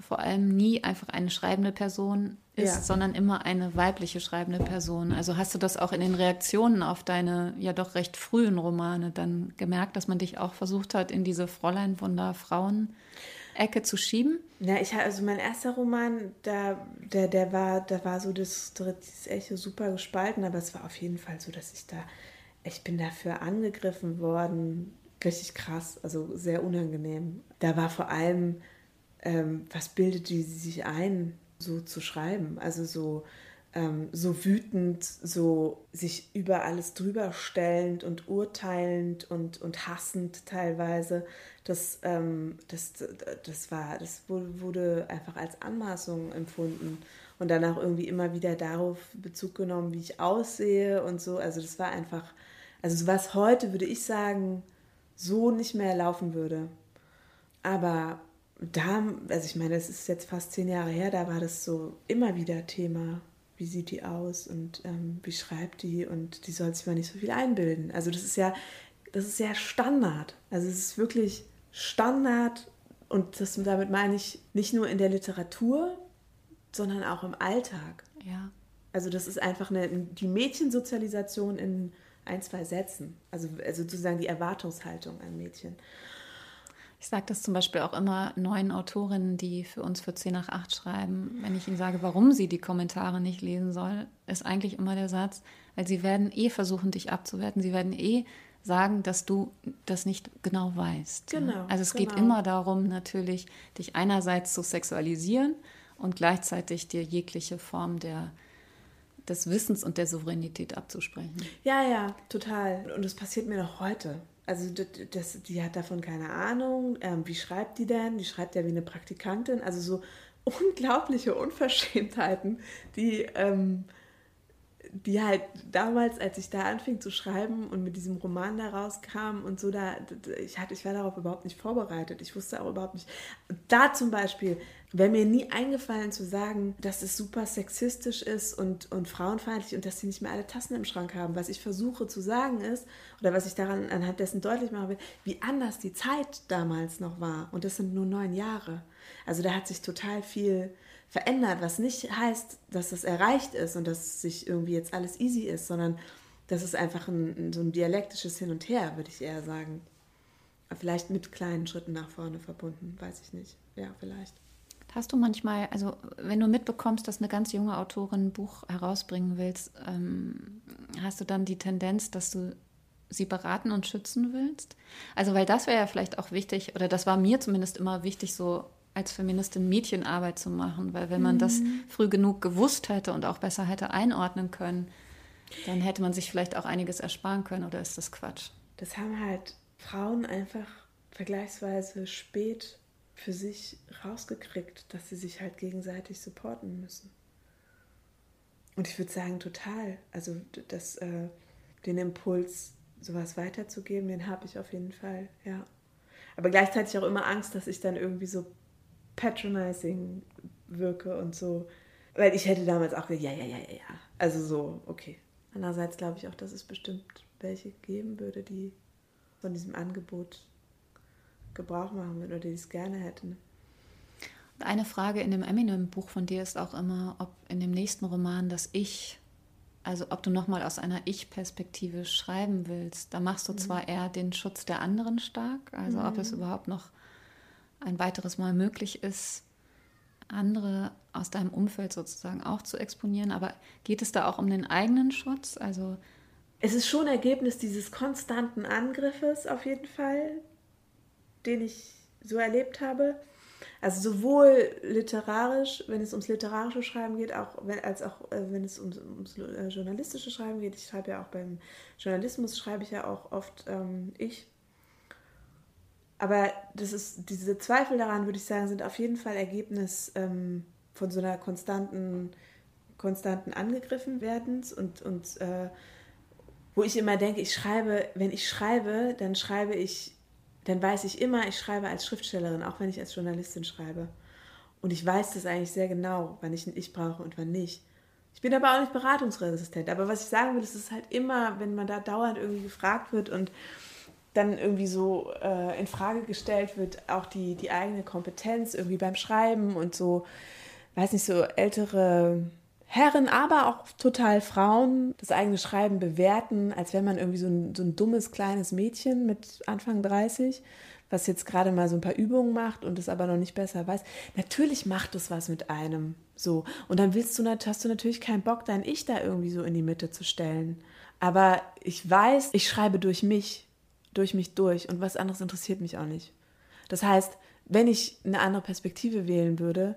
vor allem nie einfach eine schreibende Person ist, ja. sondern immer eine weibliche schreibende Person. Also hast du das auch in den Reaktionen auf deine ja doch recht frühen Romane dann gemerkt, dass man dich auch versucht hat, in diese Fräulein Wunder Frauen Ecke zu schieben? Ja, ich also mein erster Roman, da, der, der war, da war so das, das Echo super gespalten, aber es war auf jeden Fall so, dass ich da, ich bin dafür angegriffen worden, richtig krass, also sehr unangenehm. Da war vor allem ähm, was bildet die sich ein, so zu schreiben? Also so, ähm, so wütend, so sich über alles drüber stellend und urteilend und, und hassend teilweise. Das, ähm, das, das, war, das wurde einfach als Anmaßung empfunden und danach irgendwie immer wieder darauf Bezug genommen, wie ich aussehe und so. Also das war einfach, also was heute würde ich sagen, so nicht mehr laufen würde. Aber da, also ich meine, es ist jetzt fast zehn Jahre her, da war das so immer wieder Thema. Wie sieht die aus und ähm, wie schreibt die und die soll sich mal nicht so viel einbilden. Also das ist ja, das ist ja Standard. Also es ist wirklich Standard und das, damit meine ich nicht nur in der Literatur, sondern auch im Alltag. Ja. Also das ist einfach eine, die Mädchensozialisation in ein, zwei Sätzen. Also, also sozusagen die Erwartungshaltung an Mädchen. Ich sage das zum Beispiel auch immer neuen Autorinnen, die für uns für 10 nach 8 schreiben. Wenn ich ihnen sage, warum sie die Kommentare nicht lesen soll, ist eigentlich immer der Satz, weil sie werden eh versuchen, dich abzuwerten. Sie werden eh sagen, dass du das nicht genau weißt. Genau. Also es genau. geht immer darum, natürlich, dich einerseits zu sexualisieren und gleichzeitig dir jegliche Form der des Wissens und der Souveränität abzusprechen. Ja, ja, total. Und es passiert mir noch heute. Also das, die hat davon keine Ahnung. Ähm, wie schreibt die denn? Die schreibt ja wie eine Praktikantin. Also so (laughs) unglaubliche Unverschämtheiten, die, ähm, die halt damals, als ich da anfing zu schreiben und mit diesem Roman da rauskam und so, da, ich, hatte, ich war darauf überhaupt nicht vorbereitet. Ich wusste auch überhaupt nicht. Da zum Beispiel wäre mir nie eingefallen zu sagen, dass es super sexistisch ist und, und frauenfeindlich und dass sie nicht mehr alle Tassen im Schrank haben. Was ich versuche zu sagen ist, oder was ich daran anhand dessen deutlich machen will, wie anders die Zeit damals noch war. Und das sind nur neun Jahre. Also da hat sich total viel verändert, was nicht heißt, dass es erreicht ist und dass sich irgendwie jetzt alles easy ist, sondern das ist einfach ein, so ein dialektisches Hin und Her, würde ich eher sagen. Vielleicht mit kleinen Schritten nach vorne verbunden, weiß ich nicht. Ja, vielleicht. Hast du manchmal, also wenn du mitbekommst, dass eine ganz junge Autorin ein Buch herausbringen willst, ähm, hast du dann die Tendenz, dass du sie beraten und schützen willst? Also, weil das wäre ja vielleicht auch wichtig, oder das war mir zumindest immer wichtig, so als Feministin Mädchenarbeit zu machen, weil wenn man mhm. das früh genug gewusst hätte und auch besser hätte einordnen können, dann hätte man sich vielleicht auch einiges ersparen können, oder ist das Quatsch? Das haben halt Frauen einfach vergleichsweise spät für sich rausgekriegt, dass sie sich halt gegenseitig supporten müssen. Und ich würde sagen, total. Also das, äh, den Impuls, sowas weiterzugeben, den habe ich auf jeden Fall, ja. Aber gleichzeitig auch immer Angst, dass ich dann irgendwie so patronizing wirke und so. Weil ich hätte damals auch gesagt, ja, ja, ja, ja, ja. Also so, okay. Andererseits glaube ich auch, dass es bestimmt welche geben würde, die von diesem Angebot Gebrauch machen würden oder die es gerne hätten. Eine Frage in dem Eminem-Buch von dir ist auch immer, ob in dem nächsten Roman das Ich, also ob du nochmal aus einer Ich-Perspektive schreiben willst. Da machst du mhm. zwar eher den Schutz der anderen stark, also mhm. ob es überhaupt noch ein weiteres Mal möglich ist, andere aus deinem Umfeld sozusagen auch zu exponieren, aber geht es da auch um den eigenen Schutz? Also es ist schon Ergebnis dieses konstanten Angriffes auf jeden Fall, den ich so erlebt habe. Also sowohl literarisch, wenn es ums literarische Schreiben geht, auch wenn, als auch äh, wenn es ums, ums äh, journalistische Schreiben geht. Ich schreibe ja auch beim Journalismus, schreibe ich ja auch oft ähm, ich. Aber das ist, diese Zweifel daran, würde ich sagen, sind auf jeden Fall Ergebnis ähm, von so einer konstanten, konstanten angegriffen werdens und, und äh, wo ich immer denke, ich schreibe, wenn ich schreibe, dann schreibe ich dann weiß ich immer, ich schreibe als Schriftstellerin, auch wenn ich als Journalistin schreibe. Und ich weiß das eigentlich sehr genau, wann ich ein Ich brauche und wann nicht. Ich bin aber auch nicht beratungsresistent. Aber was ich sagen will, ist es halt immer, wenn man da dauernd irgendwie gefragt wird und dann irgendwie so äh, in Frage gestellt wird, auch die, die eigene Kompetenz irgendwie beim Schreiben und so, weiß nicht, so ältere Herren, aber auch total Frauen das eigene Schreiben bewerten, als wäre man irgendwie so ein, so ein dummes kleines Mädchen mit Anfang 30, was jetzt gerade mal so ein paar Übungen macht und es aber noch nicht besser weiß. Natürlich macht es was mit einem so. Und dann willst du, hast du natürlich keinen Bock, dein Ich da irgendwie so in die Mitte zu stellen. Aber ich weiß, ich schreibe durch mich, durch mich durch und was anderes interessiert mich auch nicht. Das heißt, wenn ich eine andere Perspektive wählen würde,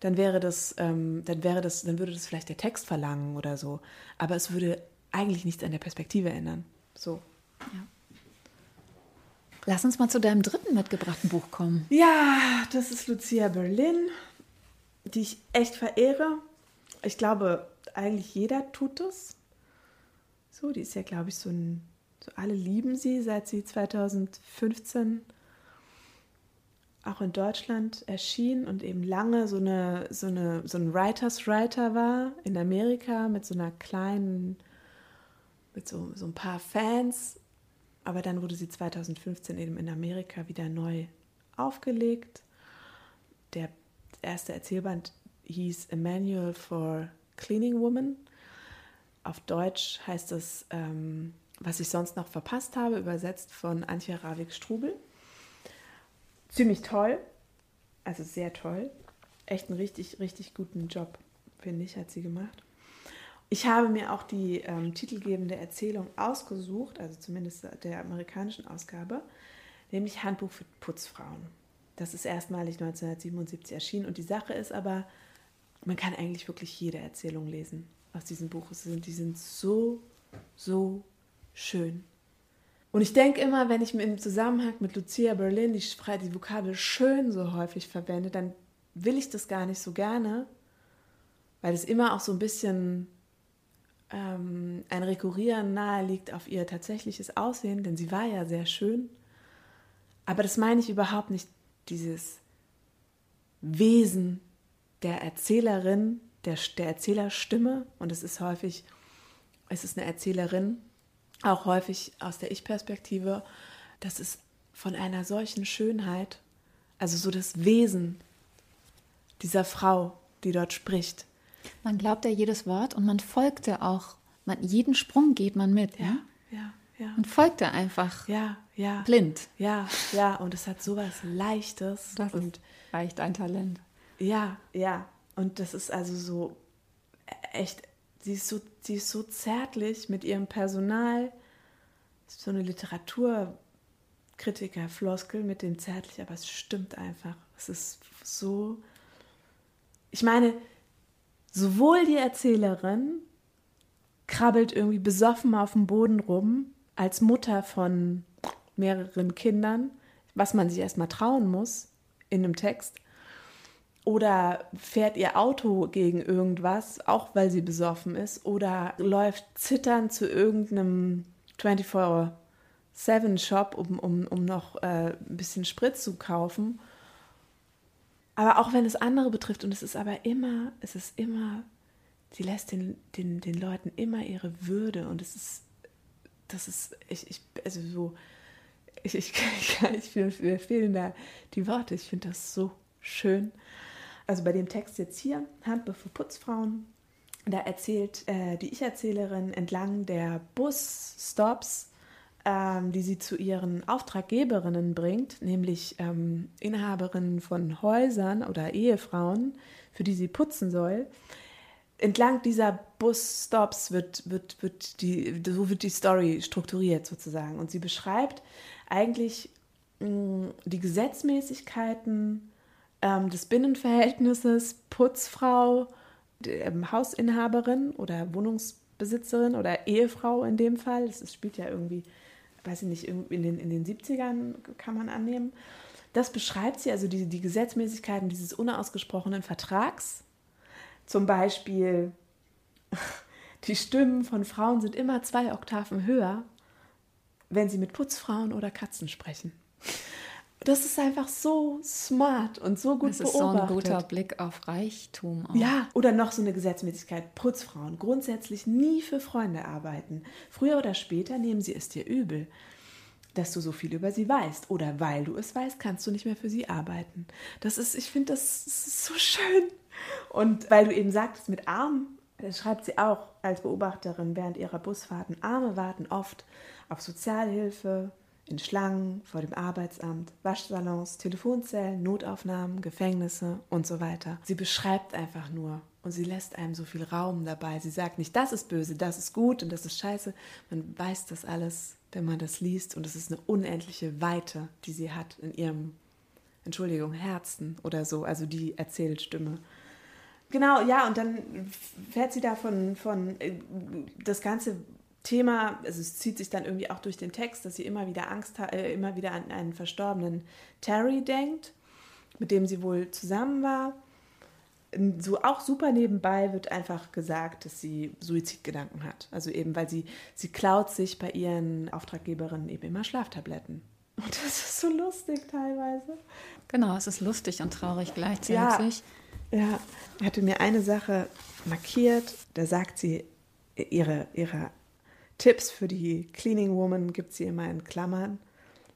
dann wäre das, ähm, dann wäre das, dann würde das vielleicht der Text verlangen oder so. Aber es würde eigentlich nichts an der Perspektive ändern. So. Ja. Lass uns mal zu deinem dritten mitgebrachten Buch kommen. Ja, das ist Lucia Berlin, die ich echt verehre. Ich glaube, eigentlich jeder tut das. So, die ist ja, glaube ich, so ein, so alle lieben sie, seit sie 2015 auch in Deutschland erschien und eben lange so, eine, so, eine, so ein Writers Writer war in Amerika mit so einer kleinen, mit so, so ein paar Fans. Aber dann wurde sie 2015 eben in Amerika wieder neu aufgelegt. Der erste Erzählband hieß A Manual for Cleaning Woman. Auf Deutsch heißt es, ähm, was ich sonst noch verpasst habe, übersetzt von Antje Ravik-Strubel ziemlich toll. Also sehr toll. Echt einen richtig, richtig guten Job, finde ich, hat sie gemacht. Ich habe mir auch die ähm, titelgebende Erzählung ausgesucht, also zumindest der amerikanischen Ausgabe, nämlich Handbuch für Putzfrauen. Das ist erstmalig 1977 erschienen und die Sache ist aber, man kann eigentlich wirklich jede Erzählung lesen aus diesem Buch. Die sind so, so schön. Und ich denke immer, wenn ich im Zusammenhang mit Lucia Berlin die, die Vokabel schön so häufig verwende, dann will ich das gar nicht so gerne, weil es immer auch so ein bisschen ähm, ein Rekurrieren nahe liegt auf ihr tatsächliches Aussehen, denn sie war ja sehr schön. Aber das meine ich überhaupt nicht, dieses Wesen der Erzählerin, der, der Erzählerstimme. Und es ist häufig, es ist eine Erzählerin, auch häufig aus der Ich-Perspektive, das ist von einer solchen Schönheit, also so das Wesen dieser Frau, die dort spricht. Man glaubt ja jedes Wort und man folgt ja auch. Man, jeden Sprung geht man mit. Ja, ne? ja, ja. Man folgt ja einfach. Ja, ja. Blind. Ja, ja. Und es hat sowas Leichtes. Das und leicht ein Talent. Ja, ja. Und das ist also so echt sie ist so, sie ist so zärtlich mit ihrem Personal. So eine Literaturkritiker-Floskel mit dem zärtlich, aber es stimmt einfach. Es ist so. Ich meine, sowohl die Erzählerin krabbelt irgendwie besoffen auf dem Boden rum, als Mutter von mehreren Kindern, was man sich erstmal trauen muss, in einem Text. Oder fährt ihr Auto gegen irgendwas, auch weil sie besoffen ist. Oder läuft zitternd zu irgendeinem 24-7-Shop, um, um, um noch äh, ein bisschen Sprit zu kaufen. Aber auch wenn es andere betrifft, und es ist aber immer, es ist immer, sie lässt den, den, den Leuten immer ihre Würde und es ist, das ist, ich, ich also so, ich, ich, (laughs) ich, ich mir fehlen da die Worte, ich finde das so schön. Also bei dem Text jetzt hier, Handbuch für Putzfrauen, da erzählt äh, die Ich-Erzählerin entlang der Busstops, ähm, die sie zu ihren Auftraggeberinnen bringt, nämlich ähm, Inhaberinnen von Häusern oder Ehefrauen, für die sie putzen soll. Entlang dieser Busstops wird, wird, wird die, so wird die Story strukturiert sozusagen. Und sie beschreibt eigentlich mh, mm, die Gesetzmäßigkeiten ähm, des Binnenverhältnisses Putzfrau, ähm, Hausinhaberin oder Wohnungsbesitzerin oder Ehefrau in dem Fall. Das spielt ja irgendwie, weiß ich nicht, in den, in den 70ern kann man annehmen. Das beschreibt sie, also die, die Gesetzmäßigkeiten dieses unausgesprochenen Vertrags. Zum Beispiel, (laughs) die Stimmen von Frauen sind immer zwei Oktaven höher, wenn sie mit Putzfrauen oder Katzen sprechen. Das ist einfach so smart und so gut das ist beobachtet. so ein guter Blick auf Reichtum. Auch. Ja, oder noch so eine Gesetzmäßigkeit. Putzfrauen grundsätzlich nie für Freunde arbeiten. Früher oder später nehmen sie es dir übel, dass du so viel über sie weißt. Oder weil du es weißt, kannst du nicht mehr für sie arbeiten. Das ist, ich finde, das ist so schön. Und weil du eben sagtest, mit Armen, das schreibt sie auch als Beobachterin während ihrer Busfahrten, Arme warten oft auf Sozialhilfe, in Schlangen vor dem Arbeitsamt, Waschsalons, Telefonzellen, Notaufnahmen, Gefängnisse und so weiter. Sie beschreibt einfach nur und sie lässt einem so viel Raum dabei. Sie sagt nicht, das ist böse, das ist gut und das ist scheiße. Man weiß das alles, wenn man das liest und es ist eine unendliche Weite, die sie hat in ihrem, Entschuldigung, Herzen oder so, also die Erzählstimme. Genau, ja, und dann fährt sie da von, von äh, das Ganze Thema, also es zieht sich dann irgendwie auch durch den Text, dass sie immer wieder Angst hat, äh, immer wieder an einen verstorbenen Terry denkt, mit dem sie wohl zusammen war. So auch super nebenbei wird einfach gesagt, dass sie Suizidgedanken hat. Also eben, weil sie, sie klaut sich bei ihren Auftraggeberinnen eben immer Schlaftabletten. (laughs) Und das ist so lustig teilweise. Genau, es ist lustig und traurig gleichzeitig. Ja, ja. ich hatte mir eine Sache markiert, da sagt sie, ihre, ihre Tipps für die Cleaning Woman gibt sie immer in Klammern.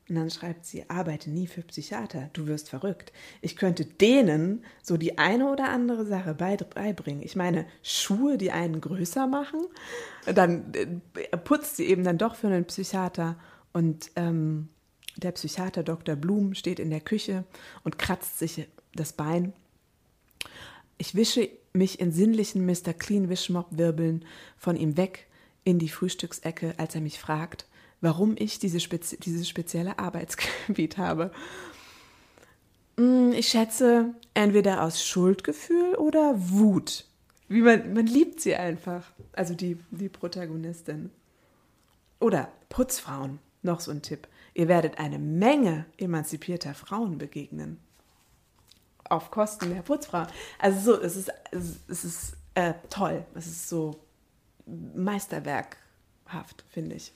Und dann schreibt sie, arbeite nie für Psychiater, du wirst verrückt. Ich könnte denen so die eine oder andere Sache beibringen. Ich meine, Schuhe, die einen größer machen, dann äh, putzt sie eben dann doch für einen Psychiater. Und ähm, der Psychiater Dr. Blum steht in der Küche und kratzt sich das Bein. Ich wische mich in sinnlichen Mr. Clean Wischmopp-Wirbeln von ihm weg in die Frühstücksecke, als er mich fragt, warum ich diese spezi dieses spezielle Arbeitsgebiet habe. Hm, ich schätze, entweder aus Schuldgefühl oder Wut. Wie man, man liebt sie einfach. Also die, die Protagonistin. Oder Putzfrauen. Noch so ein Tipp. Ihr werdet eine Menge emanzipierter Frauen begegnen. Auf Kosten der Putzfrauen. Also so, es ist, es ist äh, toll. Es ist so meisterwerkhaft, finde ich.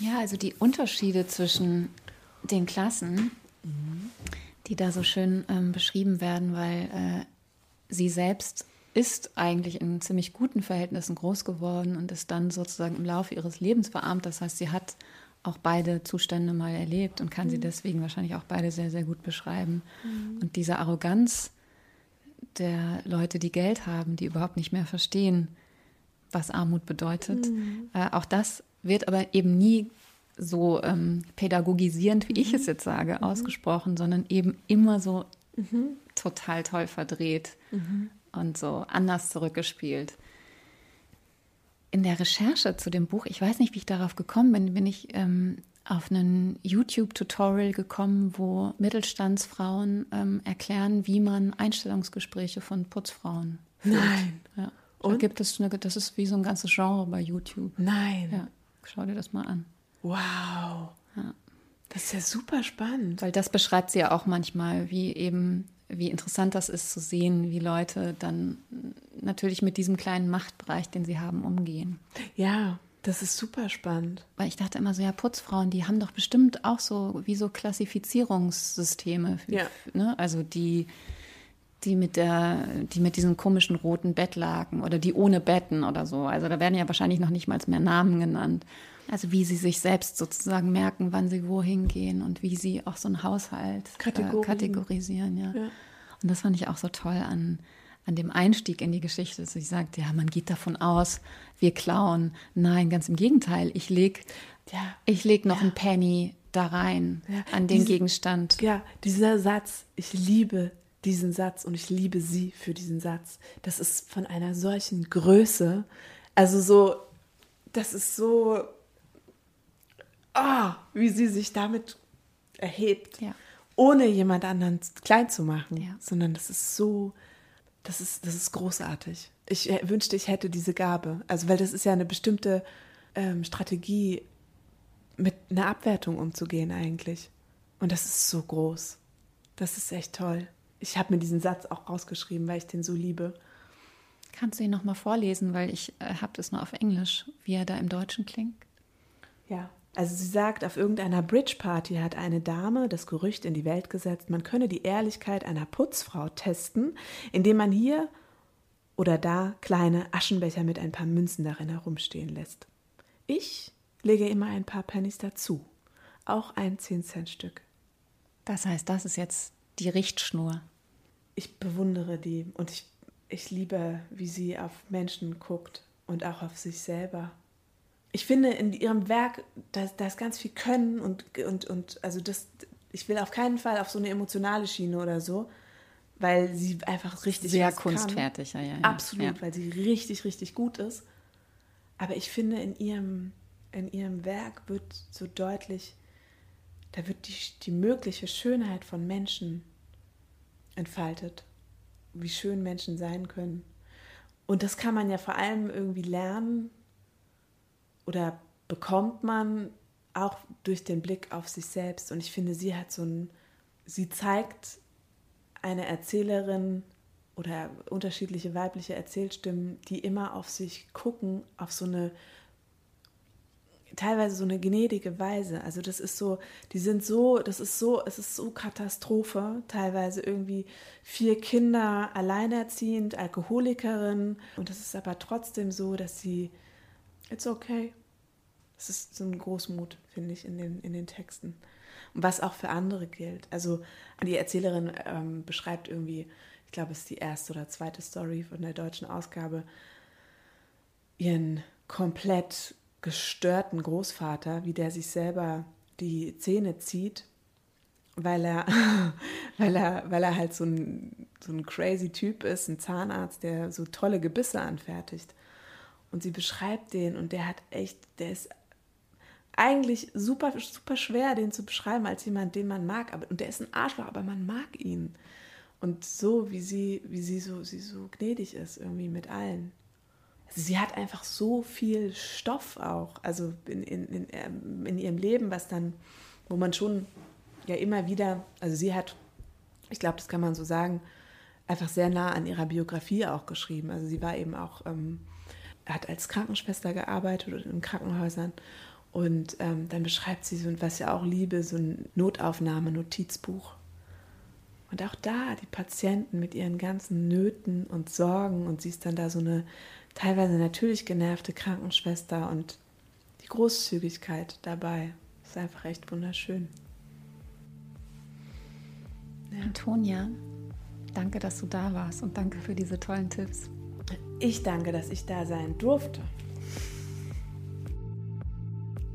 Ja, also die Unterschiede zwischen den Klassen, mhm. die da so schön ähm, beschrieben werden, weil äh, sie selbst ist eigentlich in ziemlich guten Verhältnissen groß geworden und ist dann sozusagen im Laufe ihres Lebens verarmt. Das heißt, sie hat auch beide Zustände mal erlebt und kann mhm. sie deswegen wahrscheinlich auch beide sehr, sehr gut beschreiben. Mhm. Und diese Arroganz der Leute, die Geld haben, die überhaupt nicht mehr verstehen, was Armut bedeutet. Mhm. Äh, auch das wird aber eben nie so ähm, pädagogisierend, wie mhm. ich es jetzt sage, mhm. ausgesprochen, sondern eben immer so mhm. total toll verdreht mhm. und so anders zurückgespielt. In der Recherche zu dem Buch, ich weiß nicht, wie ich darauf gekommen bin, bin ich ähm, auf einen YouTube-Tutorial gekommen, wo Mittelstandsfrauen ähm, erklären, wie man Einstellungsgespräche von Putzfrauen führt. Nein. Ja. Und? Da gibt es eine, das ist wie so ein ganzes Genre bei YouTube. Nein. Ja, schau dir das mal an. Wow. Ja. Das ist ja super spannend. Weil das beschreibt sie ja auch manchmal, wie eben, wie interessant das ist zu sehen, wie Leute dann natürlich mit diesem kleinen Machtbereich, den sie haben, umgehen. Ja, das ist super spannend. Weil ich dachte immer so, ja, Putzfrauen, die haben doch bestimmt auch so wie so Klassifizierungssysteme. Ja. Ne? Also die, die mit der, die mit diesen komischen roten Bettlaken oder die ohne Betten oder so. Also da werden ja wahrscheinlich noch nicht mal mehr Namen genannt. Also wie sie sich selbst sozusagen merken, wann sie wohin gehen und wie sie auch so einen Haushalt. Äh, kategorisieren. Ja. Ja. Und das fand ich auch so toll an, an dem Einstieg in die Geschichte, dass sie sagt, ja, man geht davon aus, wir klauen. Nein, ganz im Gegenteil. Ich leg, Ja. ich leg noch Ja. einen Penny da rein Ja. an den Diese- Gegenstand. Ja, dieser Satz, ich liebe diesen Satz und ich liebe sie für diesen Satz. Das ist von einer solchen Größe. Also so, das ist so, ah, wie sie sich damit erhebt, Ja. ohne jemand anderen klein zu machen, Ja. sondern das ist so, das ist, das ist großartig. Ich wünschte, ich hätte diese Gabe. Also, weil das ist ja eine bestimmte ähm, Strategie, mit einer Abwertung umzugehen eigentlich. Und das ist so groß. Das ist echt toll. Ich habe mir diesen Satz auch rausgeschrieben, weil ich den so liebe. Kannst du ihn noch mal vorlesen, weil ich äh, habe das nur auf Englisch, wie er da im Deutschen klingt. Ja. Also sie sagt, auf irgendeiner Bridge-Party hat eine Dame das Gerücht in die Welt gesetzt, man könne die Ehrlichkeit einer Putzfrau testen, indem man hier oder da kleine Aschenbecher mit ein paar Münzen darin herumstehen lässt. Ich lege immer ein paar Pennies dazu, auch ein 10-Cent-Stück. Das heißt, das ist jetzt die Richtschnur. Ich bewundere die und ich, ich liebe, wie sie auf Menschen guckt und auch auf sich selber. Ich finde in ihrem Werk, da, da ist ganz viel Können und, und, und also das, ich will auf keinen Fall auf so eine emotionale Schiene oder so, weil sie einfach richtig Sehr kann. kunstfertig, ja, ja, ja. Absolut, Ja. weil sie richtig, richtig gut ist. Aber ich finde, in ihrem, in ihrem Werk wird so deutlich, da wird die, die mögliche Schönheit von Menschen entfaltet. Wie schön Menschen sein können. Und das kann man ja vor allem irgendwie lernen oder bekommt man auch durch den Blick auf sich selbst. Und ich finde, sie hat so ein, sie zeigt eine Erzählerin oder unterschiedliche weibliche Erzählstimmen, die immer auf sich gucken, auf so eine teilweise so eine gnädige Weise. Also das ist so, die sind so, das ist so, es ist so Katastrophe, teilweise irgendwie vier Kinder alleinerziehend, Alkoholikerin und das ist aber trotzdem so, dass sie it's okay. Das ist so ein Großmut, finde ich, in den, in den Texten. Und was auch für andere gilt. Also die Erzählerin ähm, beschreibt irgendwie, ich glaube, es ist die erste oder zweite Story von der deutschen Ausgabe, ihren komplett gestörten Großvater, wie der sich selber die Zähne zieht, weil er, (laughs) weil er, weil er halt so ein, so ein crazy Typ ist, ein Zahnarzt, der so tolle Gebisse anfertigt. Und sie beschreibt den und der hat echt, der ist eigentlich super, super schwer, den zu beschreiben als jemand, den man mag. Aber, und der ist ein Arschloch, aber man mag ihn. Und so, wie sie, wie sie so, sie so gnädig ist, irgendwie mit allen. Sie hat einfach so viel Stoff auch, also in, in, in, ähm, in ihrem Leben, was dann, wo man schon ja immer wieder, also sie hat, ich glaube, das kann man so sagen, einfach sehr nah an ihrer Biografie auch geschrieben. Also sie war eben auch, ähm, hat als Krankenschwester gearbeitet oder in Krankenhäusern. Und ähm, dann beschreibt sie so, was ich auch liebe, so ein Notaufnahme-Notizbuch. Und auch da die Patienten mit ihren ganzen Nöten und Sorgen und sie ist dann da so eine teilweise natürlich genervte Krankenschwester und die Großzügigkeit dabei ist einfach echt wunderschön. Antonia, danke, dass du da warst und danke für diese tollen Tipps. Ich danke, dass ich da sein durfte.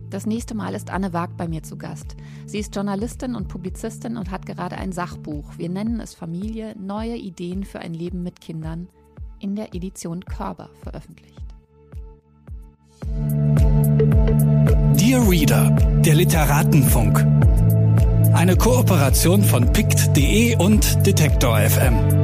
Das nächste Mal ist Anne Wag bei mir zu Gast. Sie ist Journalistin und Publizistin und hat gerade ein Sachbuch. Wir nennen es Familie, neue Ideen für ein Leben mit Kindern in der Edition Körber veröffentlicht. Dear Reader, der Literatenfunk. Eine Kooperation von pict.de und Detektor FM.